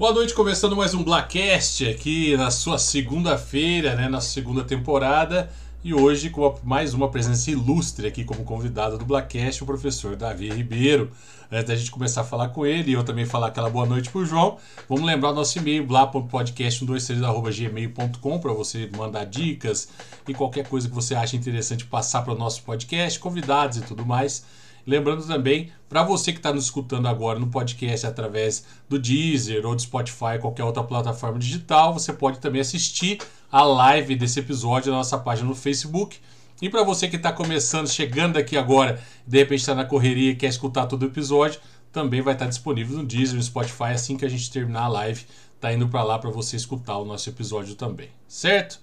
Boa noite, começando mais um Blackcast aqui na sua segunda-feira, né, na segunda temporada. E hoje com mais uma presença ilustre aqui como convidado do Blackcast, o professor Davi Ribeiro. Antes da gente começar a falar com ele e eu também falar aquela boa noite pro João, vamos lembrar o nosso e-mail, blá.podcast123.gmail.com para você mandar dicas e qualquer coisa que você acha interessante passar para o nosso podcast, convidados e tudo mais. Lembrando também, para você que está nos escutando agora no podcast através do Deezer ou do Spotify, qualquer outra plataforma digital, você pode também assistir a live desse episódio na nossa página no Facebook. E para você que está começando, chegando aqui agora, de repente está na correria e quer escutar todo o episódio, também vai estar disponível no Deezer, no Spotify, assim que a gente terminar a live, tá indo para lá para você escutar o nosso episódio também, certo?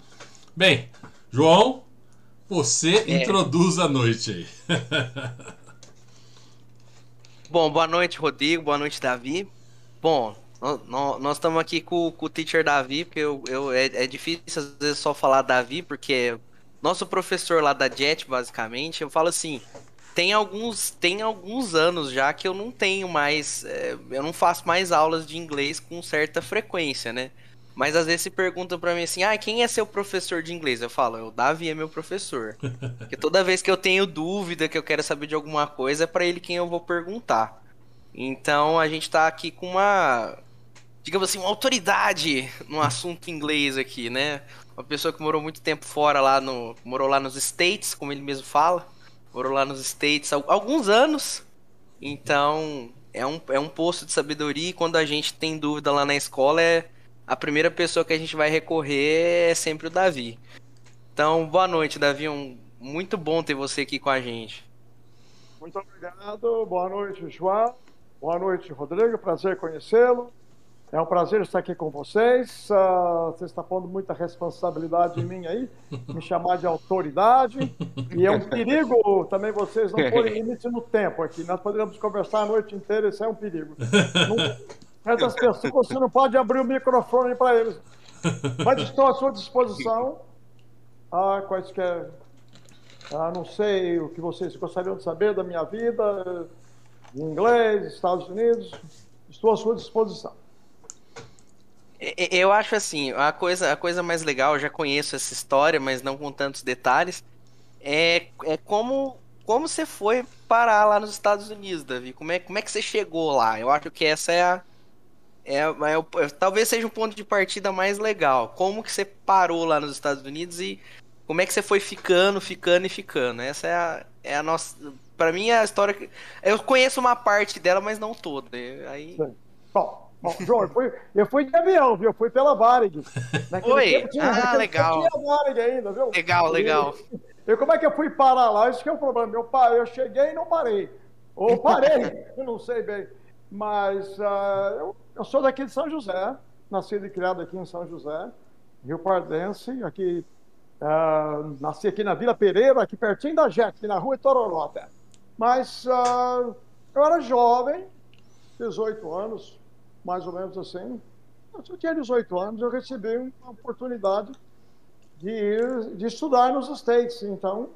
Bem, João, você é. introduz a noite aí. Bom, boa noite, Rodrigo. Boa noite, Davi. Bom, nós estamos aqui com, com, o teacher Davi, porque eu, eu é, é, difícil às vezes só falar Davi, porque nosso professor lá da JET, basicamente, eu falo assim, tem alguns, tem alguns anos já que eu não tenho mais, é, eu não faço mais aulas de inglês com certa frequência, né? Mas às vezes se perguntam para mim assim, ah, quem é seu professor de inglês? Eu falo, o Davi é meu professor. Porque toda vez que eu tenho dúvida, que eu quero saber de alguma coisa, é para ele quem eu vou perguntar. Então a gente tá aqui com uma, digamos assim, uma autoridade no assunto inglês aqui, né? Uma pessoa que morou muito tempo fora lá no, morou lá nos States, como ele mesmo fala. Morou lá nos States há alguns anos. Então, é um, é um posto de sabedoria e quando a gente tem dúvida lá na escola é a primeira pessoa que a gente vai recorrer é sempre o Davi. Então, boa noite, Davi. Um, muito bom ter você aqui com a gente. Muito obrigado. Boa noite, João. Boa noite, Rodrigo. Prazer conhecê-lo. É um prazer estar aqui com vocês. Uh, você está pondo muita responsabilidade em mim aí, me chamar de autoridade. E é um perigo também vocês não porem limite no tempo aqui. Nós poderíamos conversar a noite inteira, isso é um perigo. Não, Essas pessoas, você não pode abrir o microfone para eles. Mas estou à sua disposição. Ah, quaisquer. Ah, não sei o que vocês gostariam de saber da minha vida, inglês, Estados Unidos. Estou à sua disposição. Eu acho assim, a coisa, a coisa mais legal, eu já conheço essa história, mas não com tantos detalhes, é, é como, como você foi parar lá nos Estados Unidos, Davi. Como é, como é que você chegou lá? Eu acho que essa é a, é, é, é, talvez seja o ponto de partida mais legal. Como que você parou lá nos Estados Unidos e como é que você foi ficando, ficando e ficando? Essa é a, é a nossa. Para mim, é a história que. Eu conheço uma parte dela, mas não toda. Aí... Bom, bom, João, eu fui, eu fui de avião, viu? Eu fui pela Varig. Foi? ah, legal. Varig ainda, viu? Legal, legal. E, como é que eu fui parar lá? Isso que é o problema. Eu, eu cheguei e não parei. Ou parei, eu não sei bem. Mas uh, eu eu sou daqui de São José, nascido e criado aqui em São José, Rio Pardense, aqui, uh, nasci aqui na Vila Pereira, aqui pertinho da aqui na rua Itororó até. Mas uh, eu era jovem, 18 anos, mais ou menos assim. Eu tinha 18 anos, eu recebi uma oportunidade de ir, de estudar nos States. Então,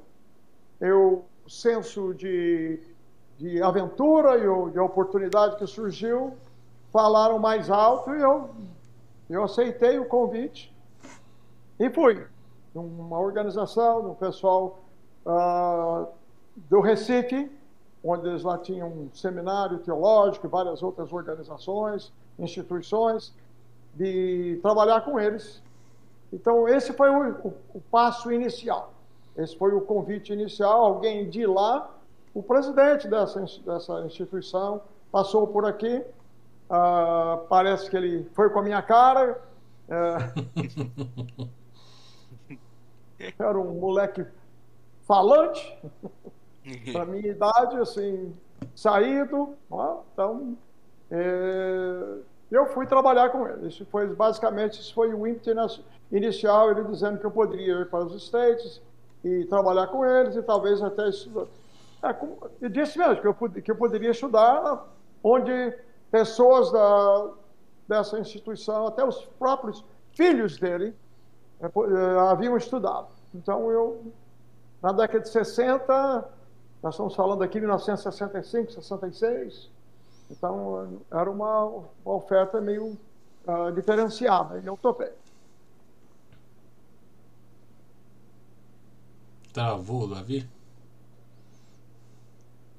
eu, senso de, de aventura e de oportunidade que surgiu, falaram mais alto e eu, eu aceitei o convite e fui. Uma organização, um pessoal uh, do Recife, onde eles lá tinham um seminário teológico e várias outras organizações, instituições, de trabalhar com eles. Então, esse foi o, o, o passo inicial. Esse foi o convite inicial. Alguém de lá, o presidente dessa, dessa instituição, passou por aqui Uh, parece que ele foi com a minha cara. Uh, era um moleque falante, para minha idade, assim, saído. então, é, eu fui trabalhar com ele. Isso foi basicamente isso foi o ímpeto inicial, ele dizendo que eu poderia ir para os States e trabalhar com eles e talvez até estudar. É, e disse mesmo que eu, que eu poderia estudar onde pessoas da, dessa instituição, até os próprios filhos dele, é, é, haviam estudado. Então, eu, na década de 60, nós estamos falando aqui de 1965, 66, então era uma, uma oferta meio uh, diferenciada, e eu topei. Travou, Davi?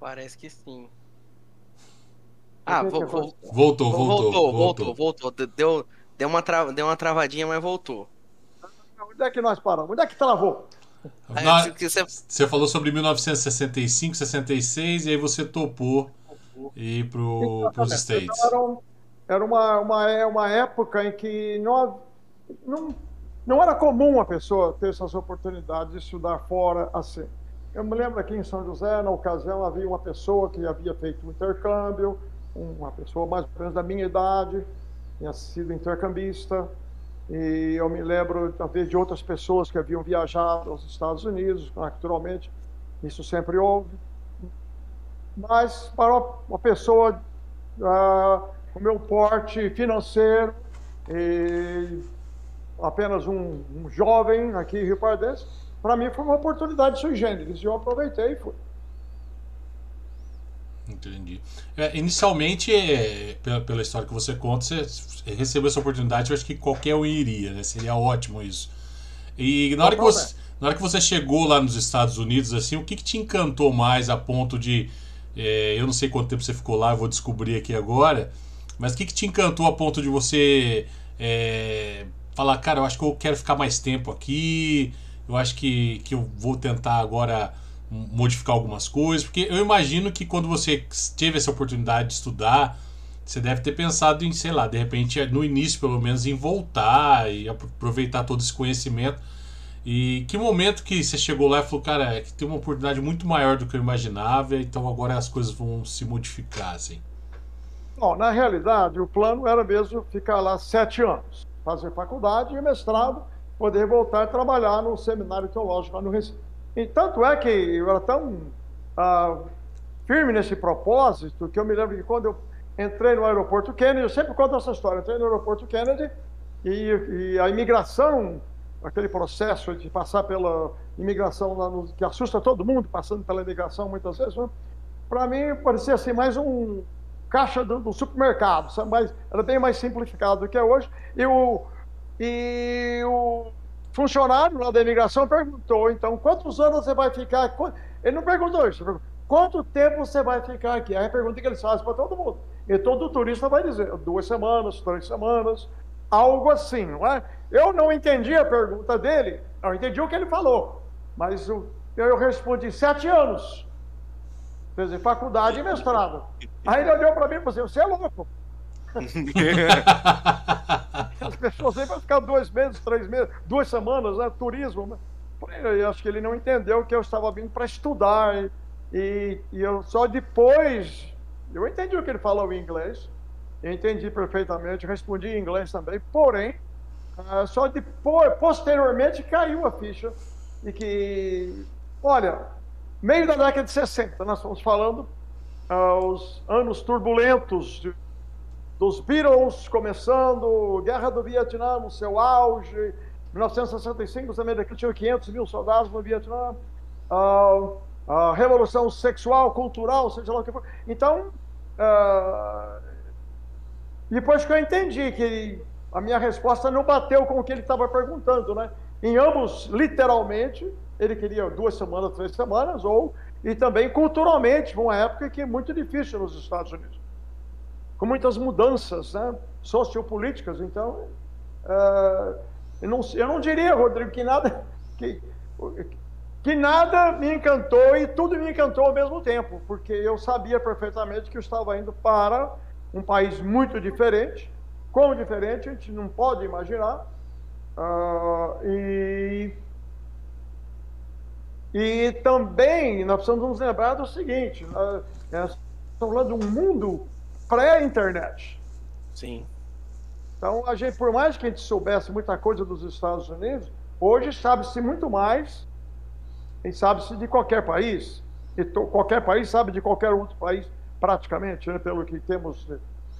Parece que sim. Ah, vo- aconteceu? vo- Voltou, voltou, voltou, voltou, voltou. Deu, deu, uma tra... deu uma travadinha, mas voltou. Onde é que nós paramos? Onde é que travou? Na- que você- falou sobre 1965, 66 e aí você topou ir pros Exatamente. States. Era, um- era uma, uma, é uma época em que não, não, não era comum a pessoa ter essas oportunidades de estudar fora assim. Eu me lembro aqui em São José, na ocasião, havia uma pessoa que havia feito um intercâmbio, uma pessoa mais ou menos da minha idade, tinha sido intercambista, e eu me lembro, talvez, de outras pessoas que haviam viajado aos Estados Unidos, naturalmente, isso sempre houve. Mas para uma pessoa ah, com meu porte financeiro apenas um, um jovem aqui em Rio Pardense, para mim foi uma oportunidade sui generis e eu aproveitei e fui. Entendi. É, inicialmente, é, pela, pela história que você conta, você recebeu essa oportunidade, eu acho que qualquer um iria, né? Seria ótimo isso. E na hora, que você, na hora que você chegou lá nos Estados Unidos, assim, o que, que te encantou mais a ponto de. é, eu não sei quanto tempo você ficou lá, eu vou descobrir aqui agora. Mas o que, que te encantou a ponto de você é, falar, cara, eu acho que eu quero ficar mais tempo aqui, eu acho que, que eu vou tentar agora modificar algumas coisas, porque eu imagino que quando você teve essa oportunidade de estudar, você deve ter pensado em, sei lá, de repente, no início pelo menos, em voltar e aproveitar todo esse conhecimento. E que momento que você chegou lá e falou, cara, é que tem uma oportunidade muito maior do que eu imaginava, então agora as coisas vão se modificar, assim. Bom, na realidade, o plano era mesmo ficar lá sete anos, fazer faculdade e mestrado, poder voltar a trabalhar no seminário teológico lá no Recife. E tanto é que eu era tão ah, firme nesse propósito que eu me lembro que quando eu entrei no aeroporto Kennedy, eu sempre conto essa história, entrei no aeroporto Kennedy e, e a imigração, aquele processo de passar pela imigração no, que assusta todo mundo, passando pela imigração muitas vezes, né? para mim parecia assim mais um caixa do, do supermercado, sabe? Mas era bem mais simplificado do que é hoje. E o, e o funcionário lá da imigração perguntou, então, quantos anos você vai ficar? Ele não perguntou isso, perguntou, quanto tempo você vai ficar aqui? Aí a pergunta que eles fazem para todo mundo. E todo turista vai dizer, duas semanas, três semanas, algo assim, não é? Eu não entendi a pergunta dele, eu entendi o que ele falou, mas eu, eu respondi sete anos. Quer dizer, faculdade e mestrado. Aí ele olhou para mim e falou assim, você é louco. As pessoas vêm para ficar dois meses, três meses, duas semanas, né? Turismo. Né? Eu acho que ele não entendeu que eu estava vindo para estudar. E, e, eu só depois. Eu entendi o que ele falou em inglês. Eu entendi perfeitamente, respondi em inglês também. Porém, uh, só depois, posteriormente, caiu a ficha. E que, olha, meio da década de 60, nós estamos falando uh, os anos turbulentos de, dos Beatles começando, Guerra do Vietnã no seu auge, 1965 os americanos tinham 500 mil soldados no Vietnã, uh, a revolução sexual, cultural, seja lá o que for. Então, uh, depois que eu entendi que a minha resposta não bateu com o que ele estava perguntando, né? Em ambos, literalmente, ele queria duas semanas, três semanas, ou e também culturalmente, uma época que é muito difícil nos Estados Unidos, com muitas mudanças né, sociopolíticas. Então, uh, eu, não, eu não diria, Rodrigo, que nada, que, que nada me encantou e tudo me encantou ao mesmo tempo, porque eu sabia perfeitamente que eu estava indo para um país muito diferente, quão diferente a gente não pode imaginar, uh, e e também nós precisamos nos lembrar do seguinte: nós estamos falando de um mundo pré-internet. Sim. Então, a gente, por mais que a gente soubesse muita coisa dos Estados Unidos, hoje sabe-se muito mais, e sabe-se de qualquer país, e to, qualquer país sabe de qualquer outro país, praticamente, né, pelo que temos.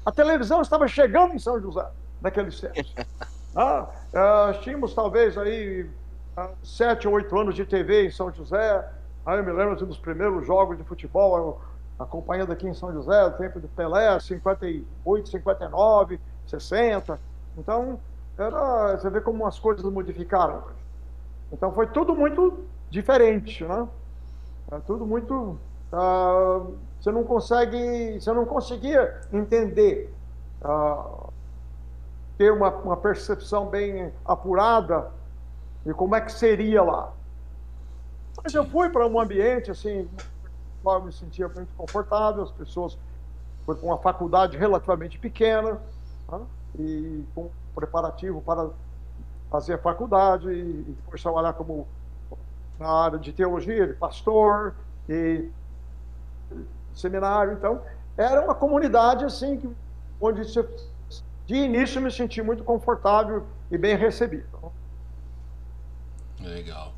A televisão estava chegando em São José naqueles tempos. ah, ah, tínhamos talvez aí sete ou oito anos de TV em São José. Aí eu me lembro assim, dos primeiros jogos de futebol acompanhando aqui em São José, o tempo de Pelé, 58, 59, 60. Então, era, você vê como as coisas modificaram. Então, foi tudo muito diferente, né? É tudo muito... Uh, você não consegue... Você não conseguia entender, uh, ter uma, uma percepção bem apurada de como é que seria lá. Mas eu fui para um ambiente, assim, eu me sentia muito confortável, as pessoas para uma faculdade relativamente pequena né? e com preparativo para fazer a faculdade e depois trabalhar como na área de teologia, de pastor e seminário. Então, era uma comunidade assim que, onde de início me senti muito confortável e bem recebido. Legal.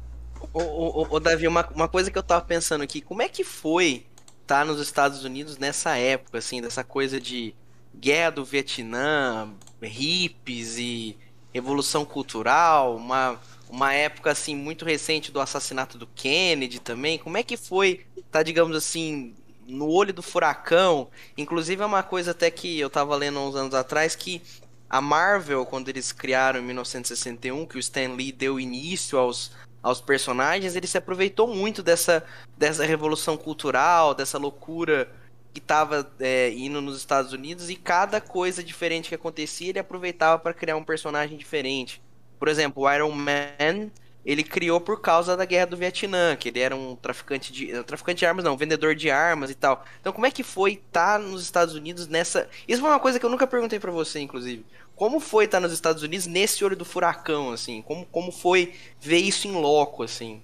Ô, ô, ô, Davi, uma, uma coisa que eu tava pensando aqui, como é que foi estar tá nos Estados Unidos nessa época, assim, dessa coisa de guerra do Vietnã, hippies e revolução cultural, uma, uma época, assim, muito recente do assassinato do Kennedy também, como é que foi tá, digamos assim, no olho do furacão? Inclusive é uma coisa até que eu tava lendo uns anos atrás, que a Marvel, quando eles criaram em 1961, que o Stan Lee deu início aos aos personagens, ele se aproveitou muito dessa, dessa revolução cultural, dessa loucura que estava é, indo nos Estados Unidos e cada coisa diferente que acontecia ele aproveitava para criar um personagem diferente. Por exemplo, o Iron Man ele criou por causa da guerra do Vietnã, que ele era um traficante de traficante de armas, não, vendedor de armas e tal. Então, como é que foi estar tá nos Estados Unidos nessa? Isso foi uma coisa que eu nunca perguntei para você, inclusive. Como foi estar nos Estados Unidos nesse olho do furacão, assim? Como, como foi ver isso em loco, assim?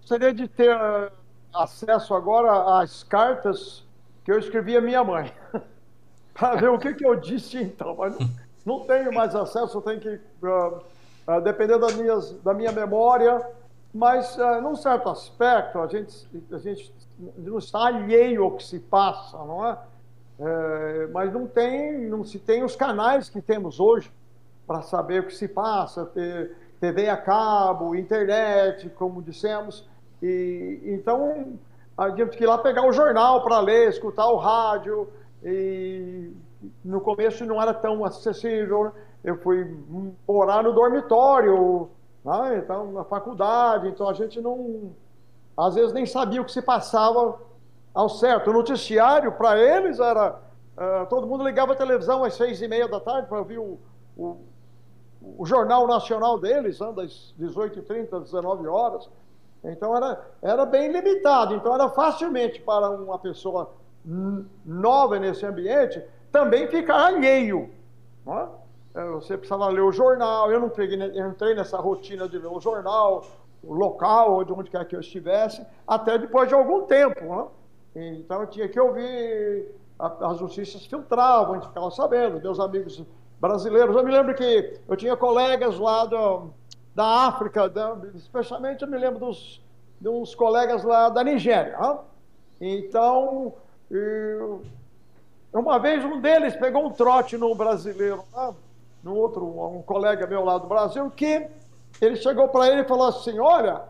Gostaria de ter uh, acesso agora às cartas que eu escrevi à minha mãe. para ver o que, que eu disse então. Mas não, não tenho mais acesso, tenho que... Uh, uh, depender minhas, da minha memória, mas, uh, num certo aspecto, a gente, a gente não está alheio ao que se passa, não é? É, mas não tem, não se tem os canais que temos hoje para saber o que se passa, ter TV a cabo, internet, como dissemos. E, então, a gente que ir lá pegar o jornal para ler, escutar o rádio. E no começo não era tão acessível. Eu fui morar no dormitório, né? então, na faculdade. Então, a gente não, às vezes, nem sabia o que se passava ao certo. O noticiário, para eles, era. Uh, todo mundo ligava a televisão às seis e meia da tarde para ouvir o, o, o, Jornal Nacional deles, né, das 18h30 às 19 horas. Então era, era bem limitado. Então era facilmente para uma pessoa nova nesse ambiente também ficar alheio. Não é? Você precisava ler o jornal. Eu não peguei, entrei nessa rotina de ler o jornal, o local, de onde quer que eu estivesse, até depois de algum tempo. Não é? Então eu tinha que ouvir, as notícias filtravam, a gente ficava sabendo, meus amigos brasileiros. Eu me lembro que eu tinha colegas lá do, da África, da, especialmente eu me lembro dos, de uns colegas lá da Nigéria. Então, eu, uma vez um deles pegou um trote no brasileiro, lá, outro, um colega meu lá do Brasil, que ele chegou para ele e falou assim: Olha,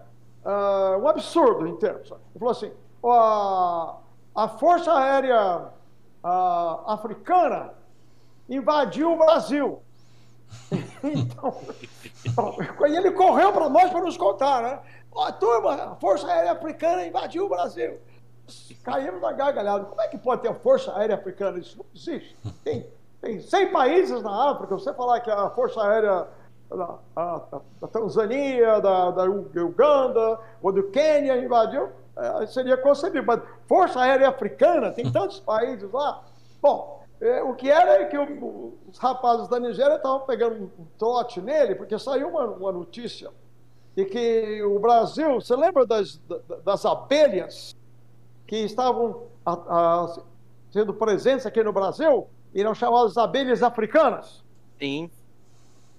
uh, um absurdo em termos. Ele falou assim: a, a Força Aérea a, Africana invadiu o Brasil. então, ele correu para nós para nos contar, né? Ó, turma, a Força Aérea Africana invadiu o Brasil. Caímos na gargalhada. Como é que pode ter Força Aérea Africana? Isso não existe. Tem, tem 100 países na África. Você falar que a Força Aérea da, a, da Tanzânia, da, da Uganda ou do Quênia invadiu, é, seria concebível. Mas Força Aérea Africana, tem tantos países lá. Bom, é, o que era é que o, os rapazes da Nigéria estavam pegando um trote nele, porque saiu uma, uma notícia de que o Brasil, você lembra das, das abelhas que estavam a, a, sendo presentes aqui no Brasil? E eram chamadas abelhas africanas? Sim.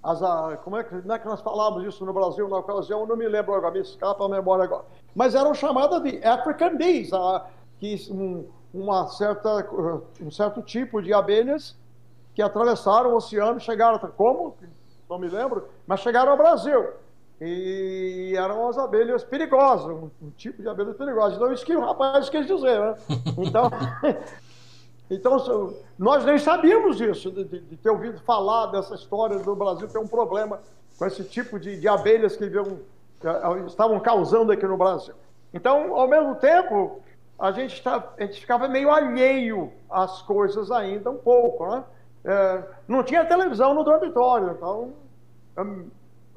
As, a, como, é que, como é que nós falávamos isso no Brasil na ocasião? Eu não me lembro agora, me escapa a memória agora mas eram chamadas de African bees, a, que um, uma certa, um certo tipo de abelhas que atravessaram o oceano, chegaram como? Não me lembro, mas chegaram ao Brasil. E eram as abelhas perigosas, um, um tipo de abelha perigosa. Então, isso que o rapaz quis dizer, né? Então, Então, nós nem sabíamos disso, de, de, ter ouvido falar dessa história do Brasil ter um problema com esse tipo de, de abelhas que viam, estavam causando aqui no Brasil. Então, ao mesmo tempo, a gente, tá, a gente ficava meio alheio às coisas ainda, um pouco, né? É, não tinha televisão no dormitório, então hum,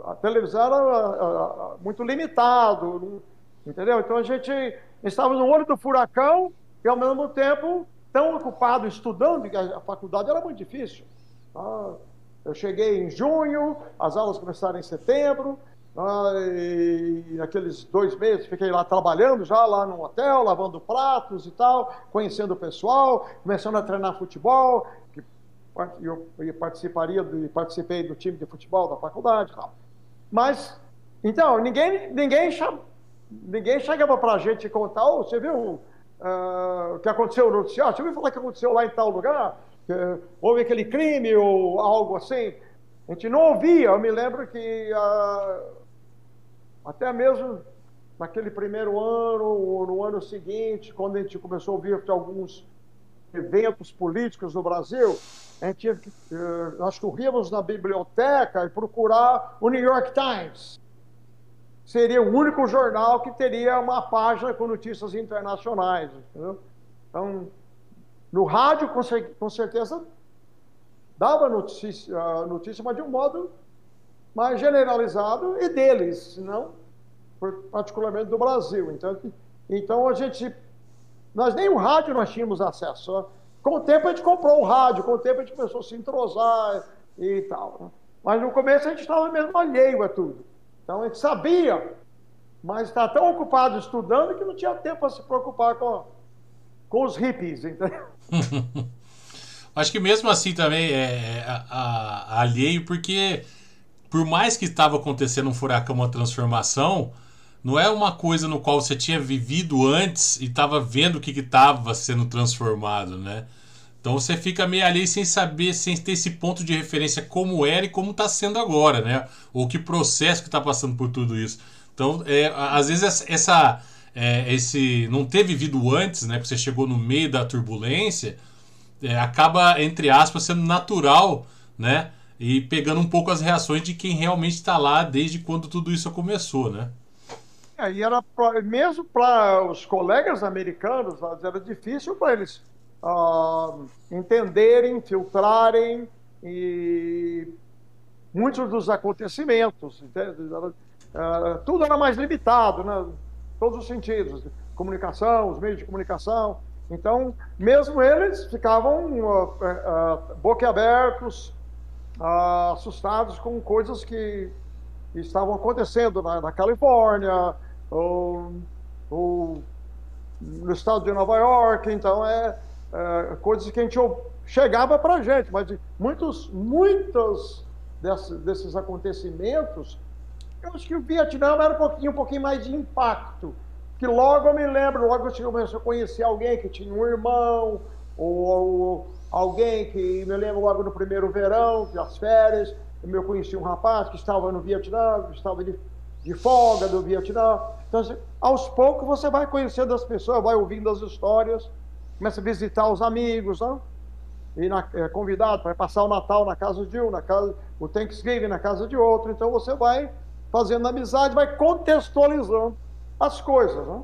a televisão era muito limitado, entendeu? Então a gente estava no olho do furacão e ao mesmo tempo tão ocupado estudando, que a faculdade era muito difícil. Tá? Eu cheguei em junho, as aulas começaram em setembro, ah, e naqueles dois meses fiquei lá trabalhando, já lá no hotel, lavando pratos e tal, conhecendo o pessoal, começando a treinar futebol, eu, participaria do, participei do time de futebol da faculdade e tal. Mas, então, ninguém, ninguém, ninguém chegava para a gente contar, oh, você viu uh, o que aconteceu no noticiário? Você ouviu falar que aconteceu lá em tal lugar? Que houve aquele crime ou algo assim? A gente não ouvia. Eu me lembro que uh, até mesmo naquele primeiro ano ou no ano seguinte, quando a gente começou a ouvir alguns eventos políticos no Brasil, a gente, eh, nós corríamos na biblioteca e procurar o New York Times. Seria o único jornal que teria uma página com notícias internacionais. Entendeu? Então, no rádio, com certeza, dava notícia, notícia, mas de um modo mais generalizado e deles, não particularmente do Brasil. Então, então a gente, nós nem o rádio nós tínhamos acesso. Com o tempo a gente comprou um rádio, com o tempo a gente começou a se entrosar e tal. Né? Mas no começo a gente estava mesmo alheio a tudo. Então gente sabia, mas está tão ocupado estudando que não tinha tempo para se preocupar com, com os hippies, entendeu? Acho que mesmo assim também é, é a, a, alheio, porque por mais que estava acontecendo um furacão, uma transformação, não é uma coisa no qual você tinha vivido antes e estava vendo o que estava sendo transformado, né? Então você fica meio ali sem saber, sem ter esse ponto de referência como era e como está sendo agora, né? Ou que processo que está passando por tudo isso. Então, é, às vezes essa, é, esse não ter vivido antes, né? Que você chegou no meio da turbulência, é, acaba entre aspas sendo natural, né? E pegando um pouco as reações de quem realmente está lá desde quando tudo isso começou, né? É, e era pra, mesmo para os colegas americanos, era difícil para eles uh, entenderem, filtrarem e muitos dos acontecimentos. Uh, tudo era mais limitado, né? todos os sentidos, comunicação, os meios de comunicação. Então, mesmo eles ficavam uh, uh, boquiabertos, assustados com coisas que estavam acontecendo na, na Califórnia, ou, ou, no estado de Nova York. Então, é, é coisas que a gente chegava para a gente, mas muitos, muitos desses, desses acontecimentos, eu acho que o Vietnã era um pouquinho, um pouquinho mais de impacto. Que logo eu me lembro, logo eu comecei a conhecer alguém que tinha um irmão, ou, ou alguém que me lembro logo no primeiro verão, das férias, eu conheci um rapaz que estava no Vietnã, estava de, de folga do Vietnã. Então, assim, aos poucos você vai conhecendo as pessoas, vai ouvindo as histórias, começa a visitar os amigos, né? e na, é, convidado para passar o Natal na casa de um, na casa, o Thanksgiving na casa de outro. Então você vai fazendo amizade, vai contextualizando as coisas. Né?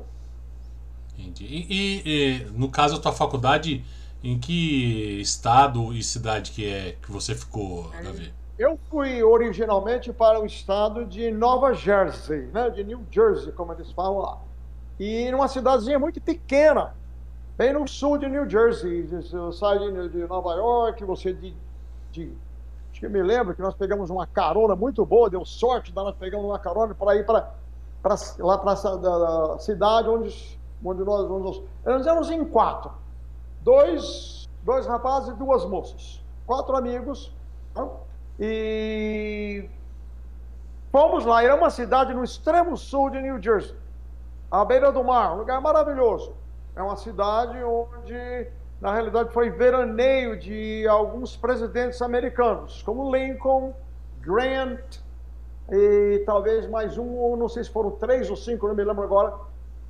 Entendi. E, e, e, no caso da tua faculdade, em que estado e cidade que é que você ficou, Davi? Eu fui originalmente para o estado de Nova Jersey, né, de New Jersey, como eles falam lá. E numa cidadezinha muito pequena, bem no sul de New Jersey. Você sai de, Nova York, você de, de, Acho que me lembro que nós pegamos uma carona muito boa, deu sorte, nós pegamos uma carona para ir para lá para a cidade onde, onde nós, onde nós. Éramos em quatro: dois, dois rapazes e duas moças. Quatro amigos. Não? E fomos lá, era uma cidade no extremo sul de New Jersey, à beira do mar, um lugar maravilhoso. É uma cidade onde, na realidade, foi veraneio de alguns presidentes americanos, como Lincoln, Grant e talvez mais um, não sei se foram três ou cinco, não me lembro agora,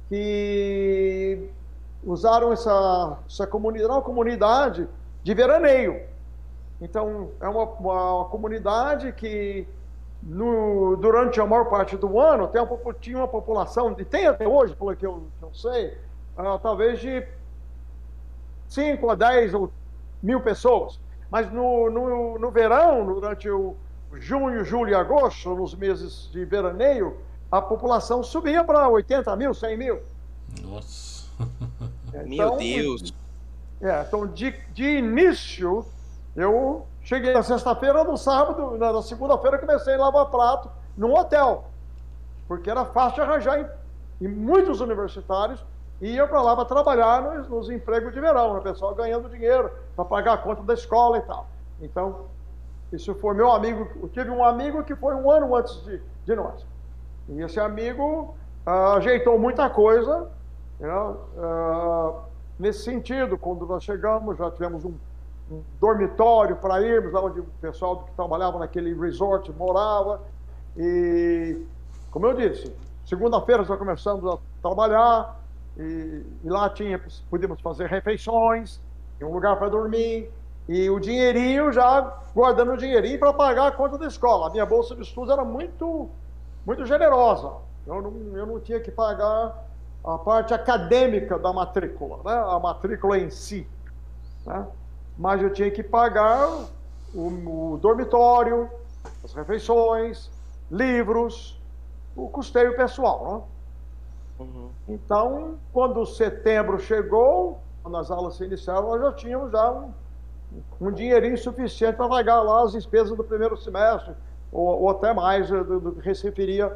que usaram essa, essa comunidade, uma comunidade de veraneio. Então, é uma, uma, uma comunidade que no, durante a maior parte do ano tem uma, tinha uma população, e tem até hoje, pelo que eu, que eu sei, uh, talvez de 5 a 10 ou mil pessoas. Mas no, no, no verão, durante o junho, julho e agosto, nos meses de veraneio, a população subia para 80 mil, 100 mil. Nossa! Então, Meu Deus! É, então, de, de início, eu cheguei na sexta-feira, no sábado, na segunda-feira, comecei a lavar prato num hotel, porque era fácil de arranjar em, em muitos universitários iam para lá para trabalhar nos, nos, empregos de verão, né? o pessoal ganhando dinheiro para pagar a conta da escola e tal. Então, isso foi meu amigo. Eu tive um amigo que foi um ano antes de, de nós. E esse amigo uh, ajeitou muita coisa uh, nesse sentido. Quando nós chegamos, já tivemos um, um dormitório para irmos, onde o pessoal que trabalhava naquele resort morava. E, como eu disse, segunda-feira já começamos a trabalhar. E, e lá tinha, podíamos fazer refeições, um lugar para dormir, e o dinheirinho já guardando o dinheirinho para pagar a conta da escola. A minha bolsa de estudos era muito, muito generosa. Eu não, eu não tinha que pagar a parte acadêmica da matrícula, né? a matrícula em si. Né? Mas eu tinha que pagar o, o dormitório, as refeições, livros, o custeio pessoal. Né? Uhum. Então, quando setembro chegou, quando as aulas se iniciaram, nós já tínhamos já um, um dinheirinho suficiente para pagar lá as despesas do primeiro semestre, ou, ou até mais do, do, que receberia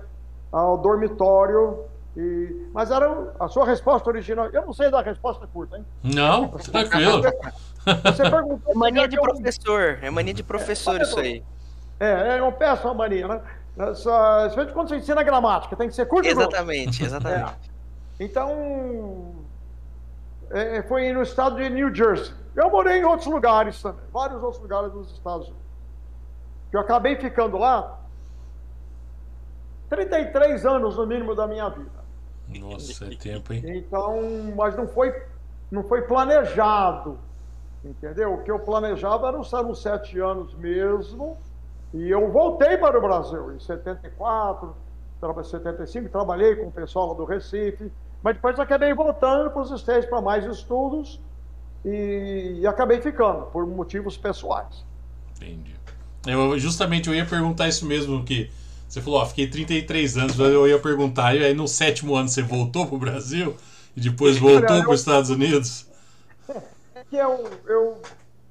ao dormitório. E... Mas era a sua resposta original. Eu não sei dar resposta curta, hein? Não, tranquilo. Você perguntou. É mania de professor, é mania de professor é, isso aí. É, é uma péssima mania, né? Essa, quando você ensina gramática, tem que ser curto Exatamente, exatamente. É. Então, é, foi no estado de New Jersey. Eu morei em outros lugares também, vários outros lugares nos Estados Unidos. Eu acabei ficando lá 33 anos no mínimo da minha vida. Nossa, é tempo, hein? Então, mas não foi, não foi planejado, entendeu? O que eu planejava eram, eram sete anos mesmo, e eu voltei para o Brasil em 74, 75, trabalhei com o pessoal lá do Recife, mas depois acabei voltando para os Estados para mais estudos e, e, acabei ficando por motivos pessoais. Entendi. Eu, justamente eu ia perguntar isso mesmo que você falou, ó, fiquei 33 anos, eu ia perguntar, e aí no sétimo ano você voltou para o Brasil e depois voltou para os Estados Unidos? É que eu, eu,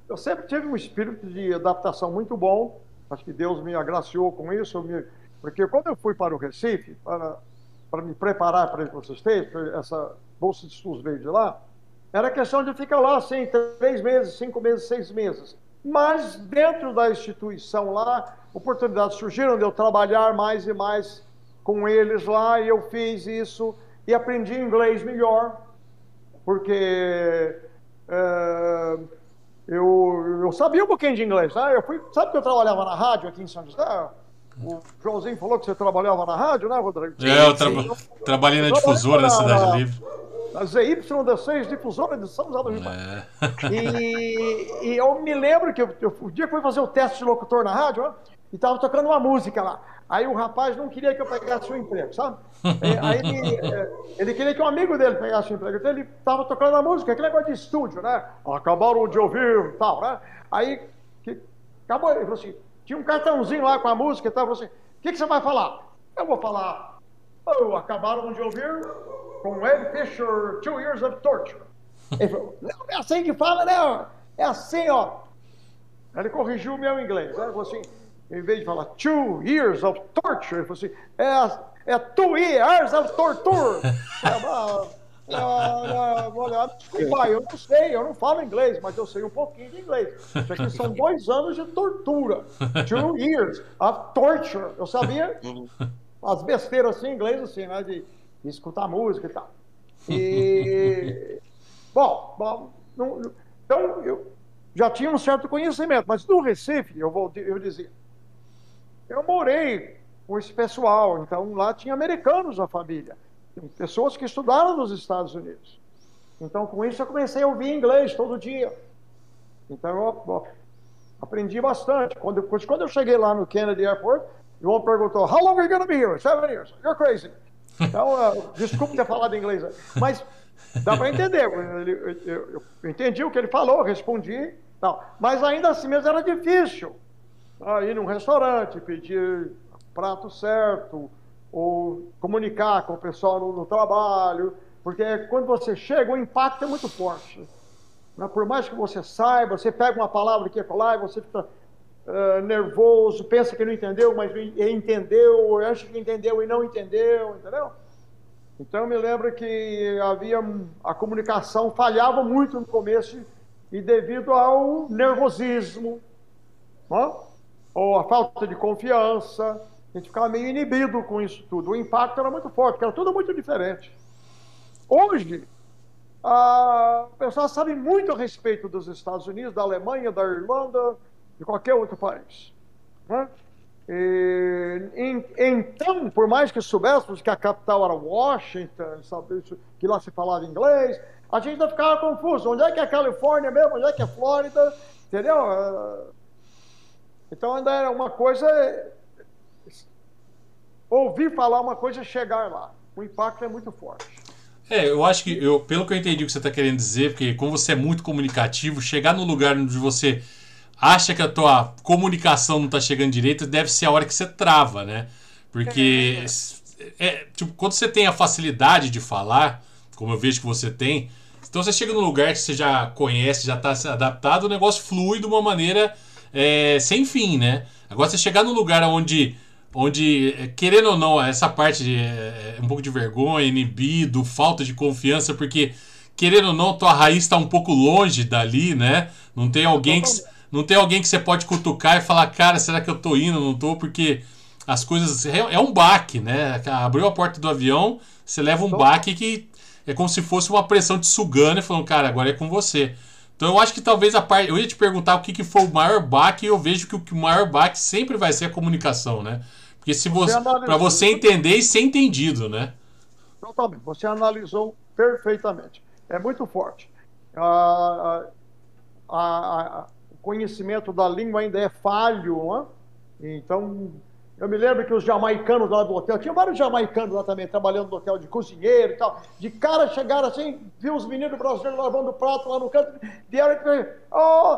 eu sempre tive um espírito de adaptação muito bom, acho que Deus me agraciou com isso, me, porque quando eu fui para o Recife, para, para me preparar para vocês terem, essa bolsa de estudos veio de lá, era questão de ficar lá assim, três meses, cinco meses, seis meses. Mas dentro da instituição lá, oportunidades surgiram de eu trabalhar mais e mais com eles lá, e eu fiz isso e aprendi inglês melhor, porque é, eu, eu sabia um pouquinho de inglês. Né? Eu fui, sabe que eu trabalhava na rádio aqui em São José? O Joãozinho falou que você trabalhava na rádio, né, Rodrigo? É, eu, tra trabalhei na difusora da Cidade Livre. A ZYD6, difusora de São José do Rio é. e, e eu me lembro que eu, eu, o dia que fui fazer o teste de locutor na rádio, ó, e estava tocando uma música lá. Aí o rapaz não queria que eu pegasse o emprego, sabe? Aí ele, é, ele, queria que um amigo dele pegasse o emprego. Então ele estava tocando a música, aquele negócio de estúdio, né? Acabaram de ouvir tal, né? Aí que, acabou, ele falou assim: tinha um cartãozinho lá com a música e tal. Falou assim: o que, que você vai falar? Eu vou falar. Oh, acabaram de ouvir com Ed Fisher, Two Years of Torture. Ele falou: não, é assim que fala, né? É assim, ó. Ele corrigiu o meu inglês. Né? Ele falou assim: em vez de falar two years of torture, ele falou assim: é, é two years of torture. é, Olha, desculpa, eu não sei, eu não falo inglês, mas eu sei um pouquinho de inglês. Isso aqui são dois anos de tortura. Two years of torture. Eu sabia as besteiras assim em inglês, assim, né? De, de escutar música e tal. E. bom, bom não, então eu já tinha um certo conhecimento, mas no Recife, eu, vou, eu dizia, eu morei com esse pessoal, então lá tinha americanos na família pessoas que estudaram nos Estados Unidos. Então, com isso, eu comecei a ouvir inglês todo dia. Então, eu, aprendi bastante. Quando, quando eu cheguei lá no Kennedy Airport, o homem perguntou: How long are you going to be here? Seven years. You're crazy. Então, uh, desculpe ter falado inglês, mas dá para entender. Eu, eu, eu, entendi o que ele falou, respondi. Não. Mas ainda assim mesmo era difícil. Ah, ir num restaurante, pedir prato certo, ou comunicar com o pessoal no, no trabalho, porque quando você chega, o impacto é muito forte. Né? Por mais que você saiba, você pega uma palavra aqui e lá e você fica uh, nervoso, pensa que não entendeu, mas entendeu, acha que entendeu e não entendeu, entendeu? Então eu me lembro que havia a comunicação falhava muito no começo e devido ao nervosismo, ou a falta de confiança, a gente ficava meio inibido com isso tudo. O impacto era muito forte, porque era tudo muito diferente. Hoje, a pessoa sabe muito a respeito dos Estados Unidos, da Alemanha, da Irlanda, de qualquer outro país. Né? E, então, por mais que soubéssemos que a capital era Washington, que lá se falava inglês, a gente ainda ficava confuso. Onde é que é Califórnia mesmo? Onde é que é Flórida? Entendeu? Então ainda era uma coisa. Ouvir falar uma coisa e chegar lá. O impacto é muito forte. É, eu acho que, eu, pelo que eu entendi o que você está querendo dizer, porque como você é muito comunicativo, chegar no lugar onde você acha que a tua comunicação não está chegando direito, deve ser a hora que você trava, né? Porque é, é, tipo, quando você tem a facilidade de falar, como eu vejo que você tem, então você chega num lugar que você já conhece, já está adaptado, o negócio flui de uma maneira é, sem fim, né? Agora você chegar num lugar onde onde, é, querendo ou não, essa parte de, é, é, um pouco de vergonha, inibido, falta de confiança, porque, querendo ou não, tua raiz está um pouco longe dali, né? Não tem alguém que, não tem alguém que você pode cutucar e falar, cara, será que eu tô indo? Não tô, porque as coisas. É, é um baque, né? Abriu a porta do avião, você leva um baque que é como se fosse uma pressão te sugando e falando, cara, agora é com você. Então eu acho que talvez a parte. Eu ia te perguntar o que, que foi o maior baque, e eu vejo que o maior baque sempre vai ser a comunicação, né? Porque se você, para você entender e ser entendido, né? Totalmente. Você analisou perfeitamente. É muito forte. Ah, a, o conhecimento da língua ainda é falho, não é? Então, eu me lembro que os jamaicanos lá do hotel, tinha vários jamaicanos lá também, trabalhando no hotel de cozinheiro e tal. De cara chegaram assim, viu os meninos brasileiros lavando prato lá no canto, vieram e oh!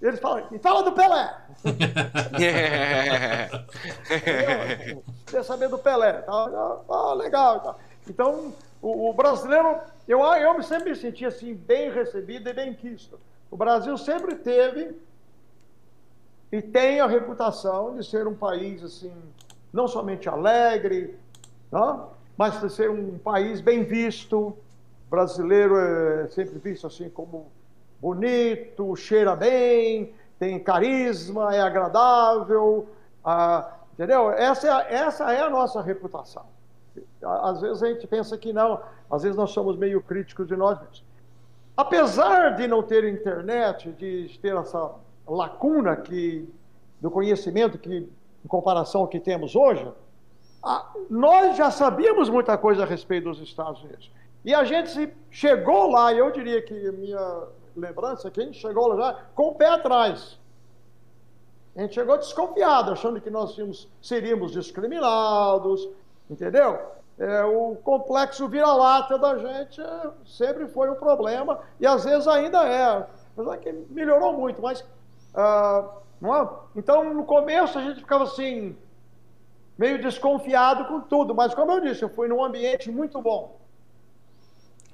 eles falaram, e fala do Pelé. Quer saber do Pelé? Tá, ah, legal. Tá. Então, o, o, brasileiro, eu, eu sempre me senti assim, bem recebido e bem quisto. O Brasil sempre teve e tem a reputação de ser um país assim, não somente alegre, não? mas de ser um país bem visto. O brasileiro é sempre visto assim como bonito, cheira bem, tem carisma, é agradável, ah, entendeu? Essa é, essa é a nossa reputação. Às vezes a gente pensa que não, às vezes nós somos meio críticos de nós mesmos. Apesar de não ter internet, de ter essa lacuna que, do conhecimento que, em comparação ao que temos hoje, a, nós já sabíamos muita coisa a respeito dos Estados Unidos. E a gente chegou lá, eu diria que minha lembrança é que a gente chegou lá com o pé atrás. A gente chegou desconfiado, achando que nós seríamos discriminados, entendeu? É, o complexo vira-lata da gente sempre foi um problema, e às vezes ainda é. Apesar que melhorou muito, mas ah, é? Então, no começo, a gente ficava assim, meio desconfiado com tudo, mas como eu disse, eu fui num ambiente muito bom.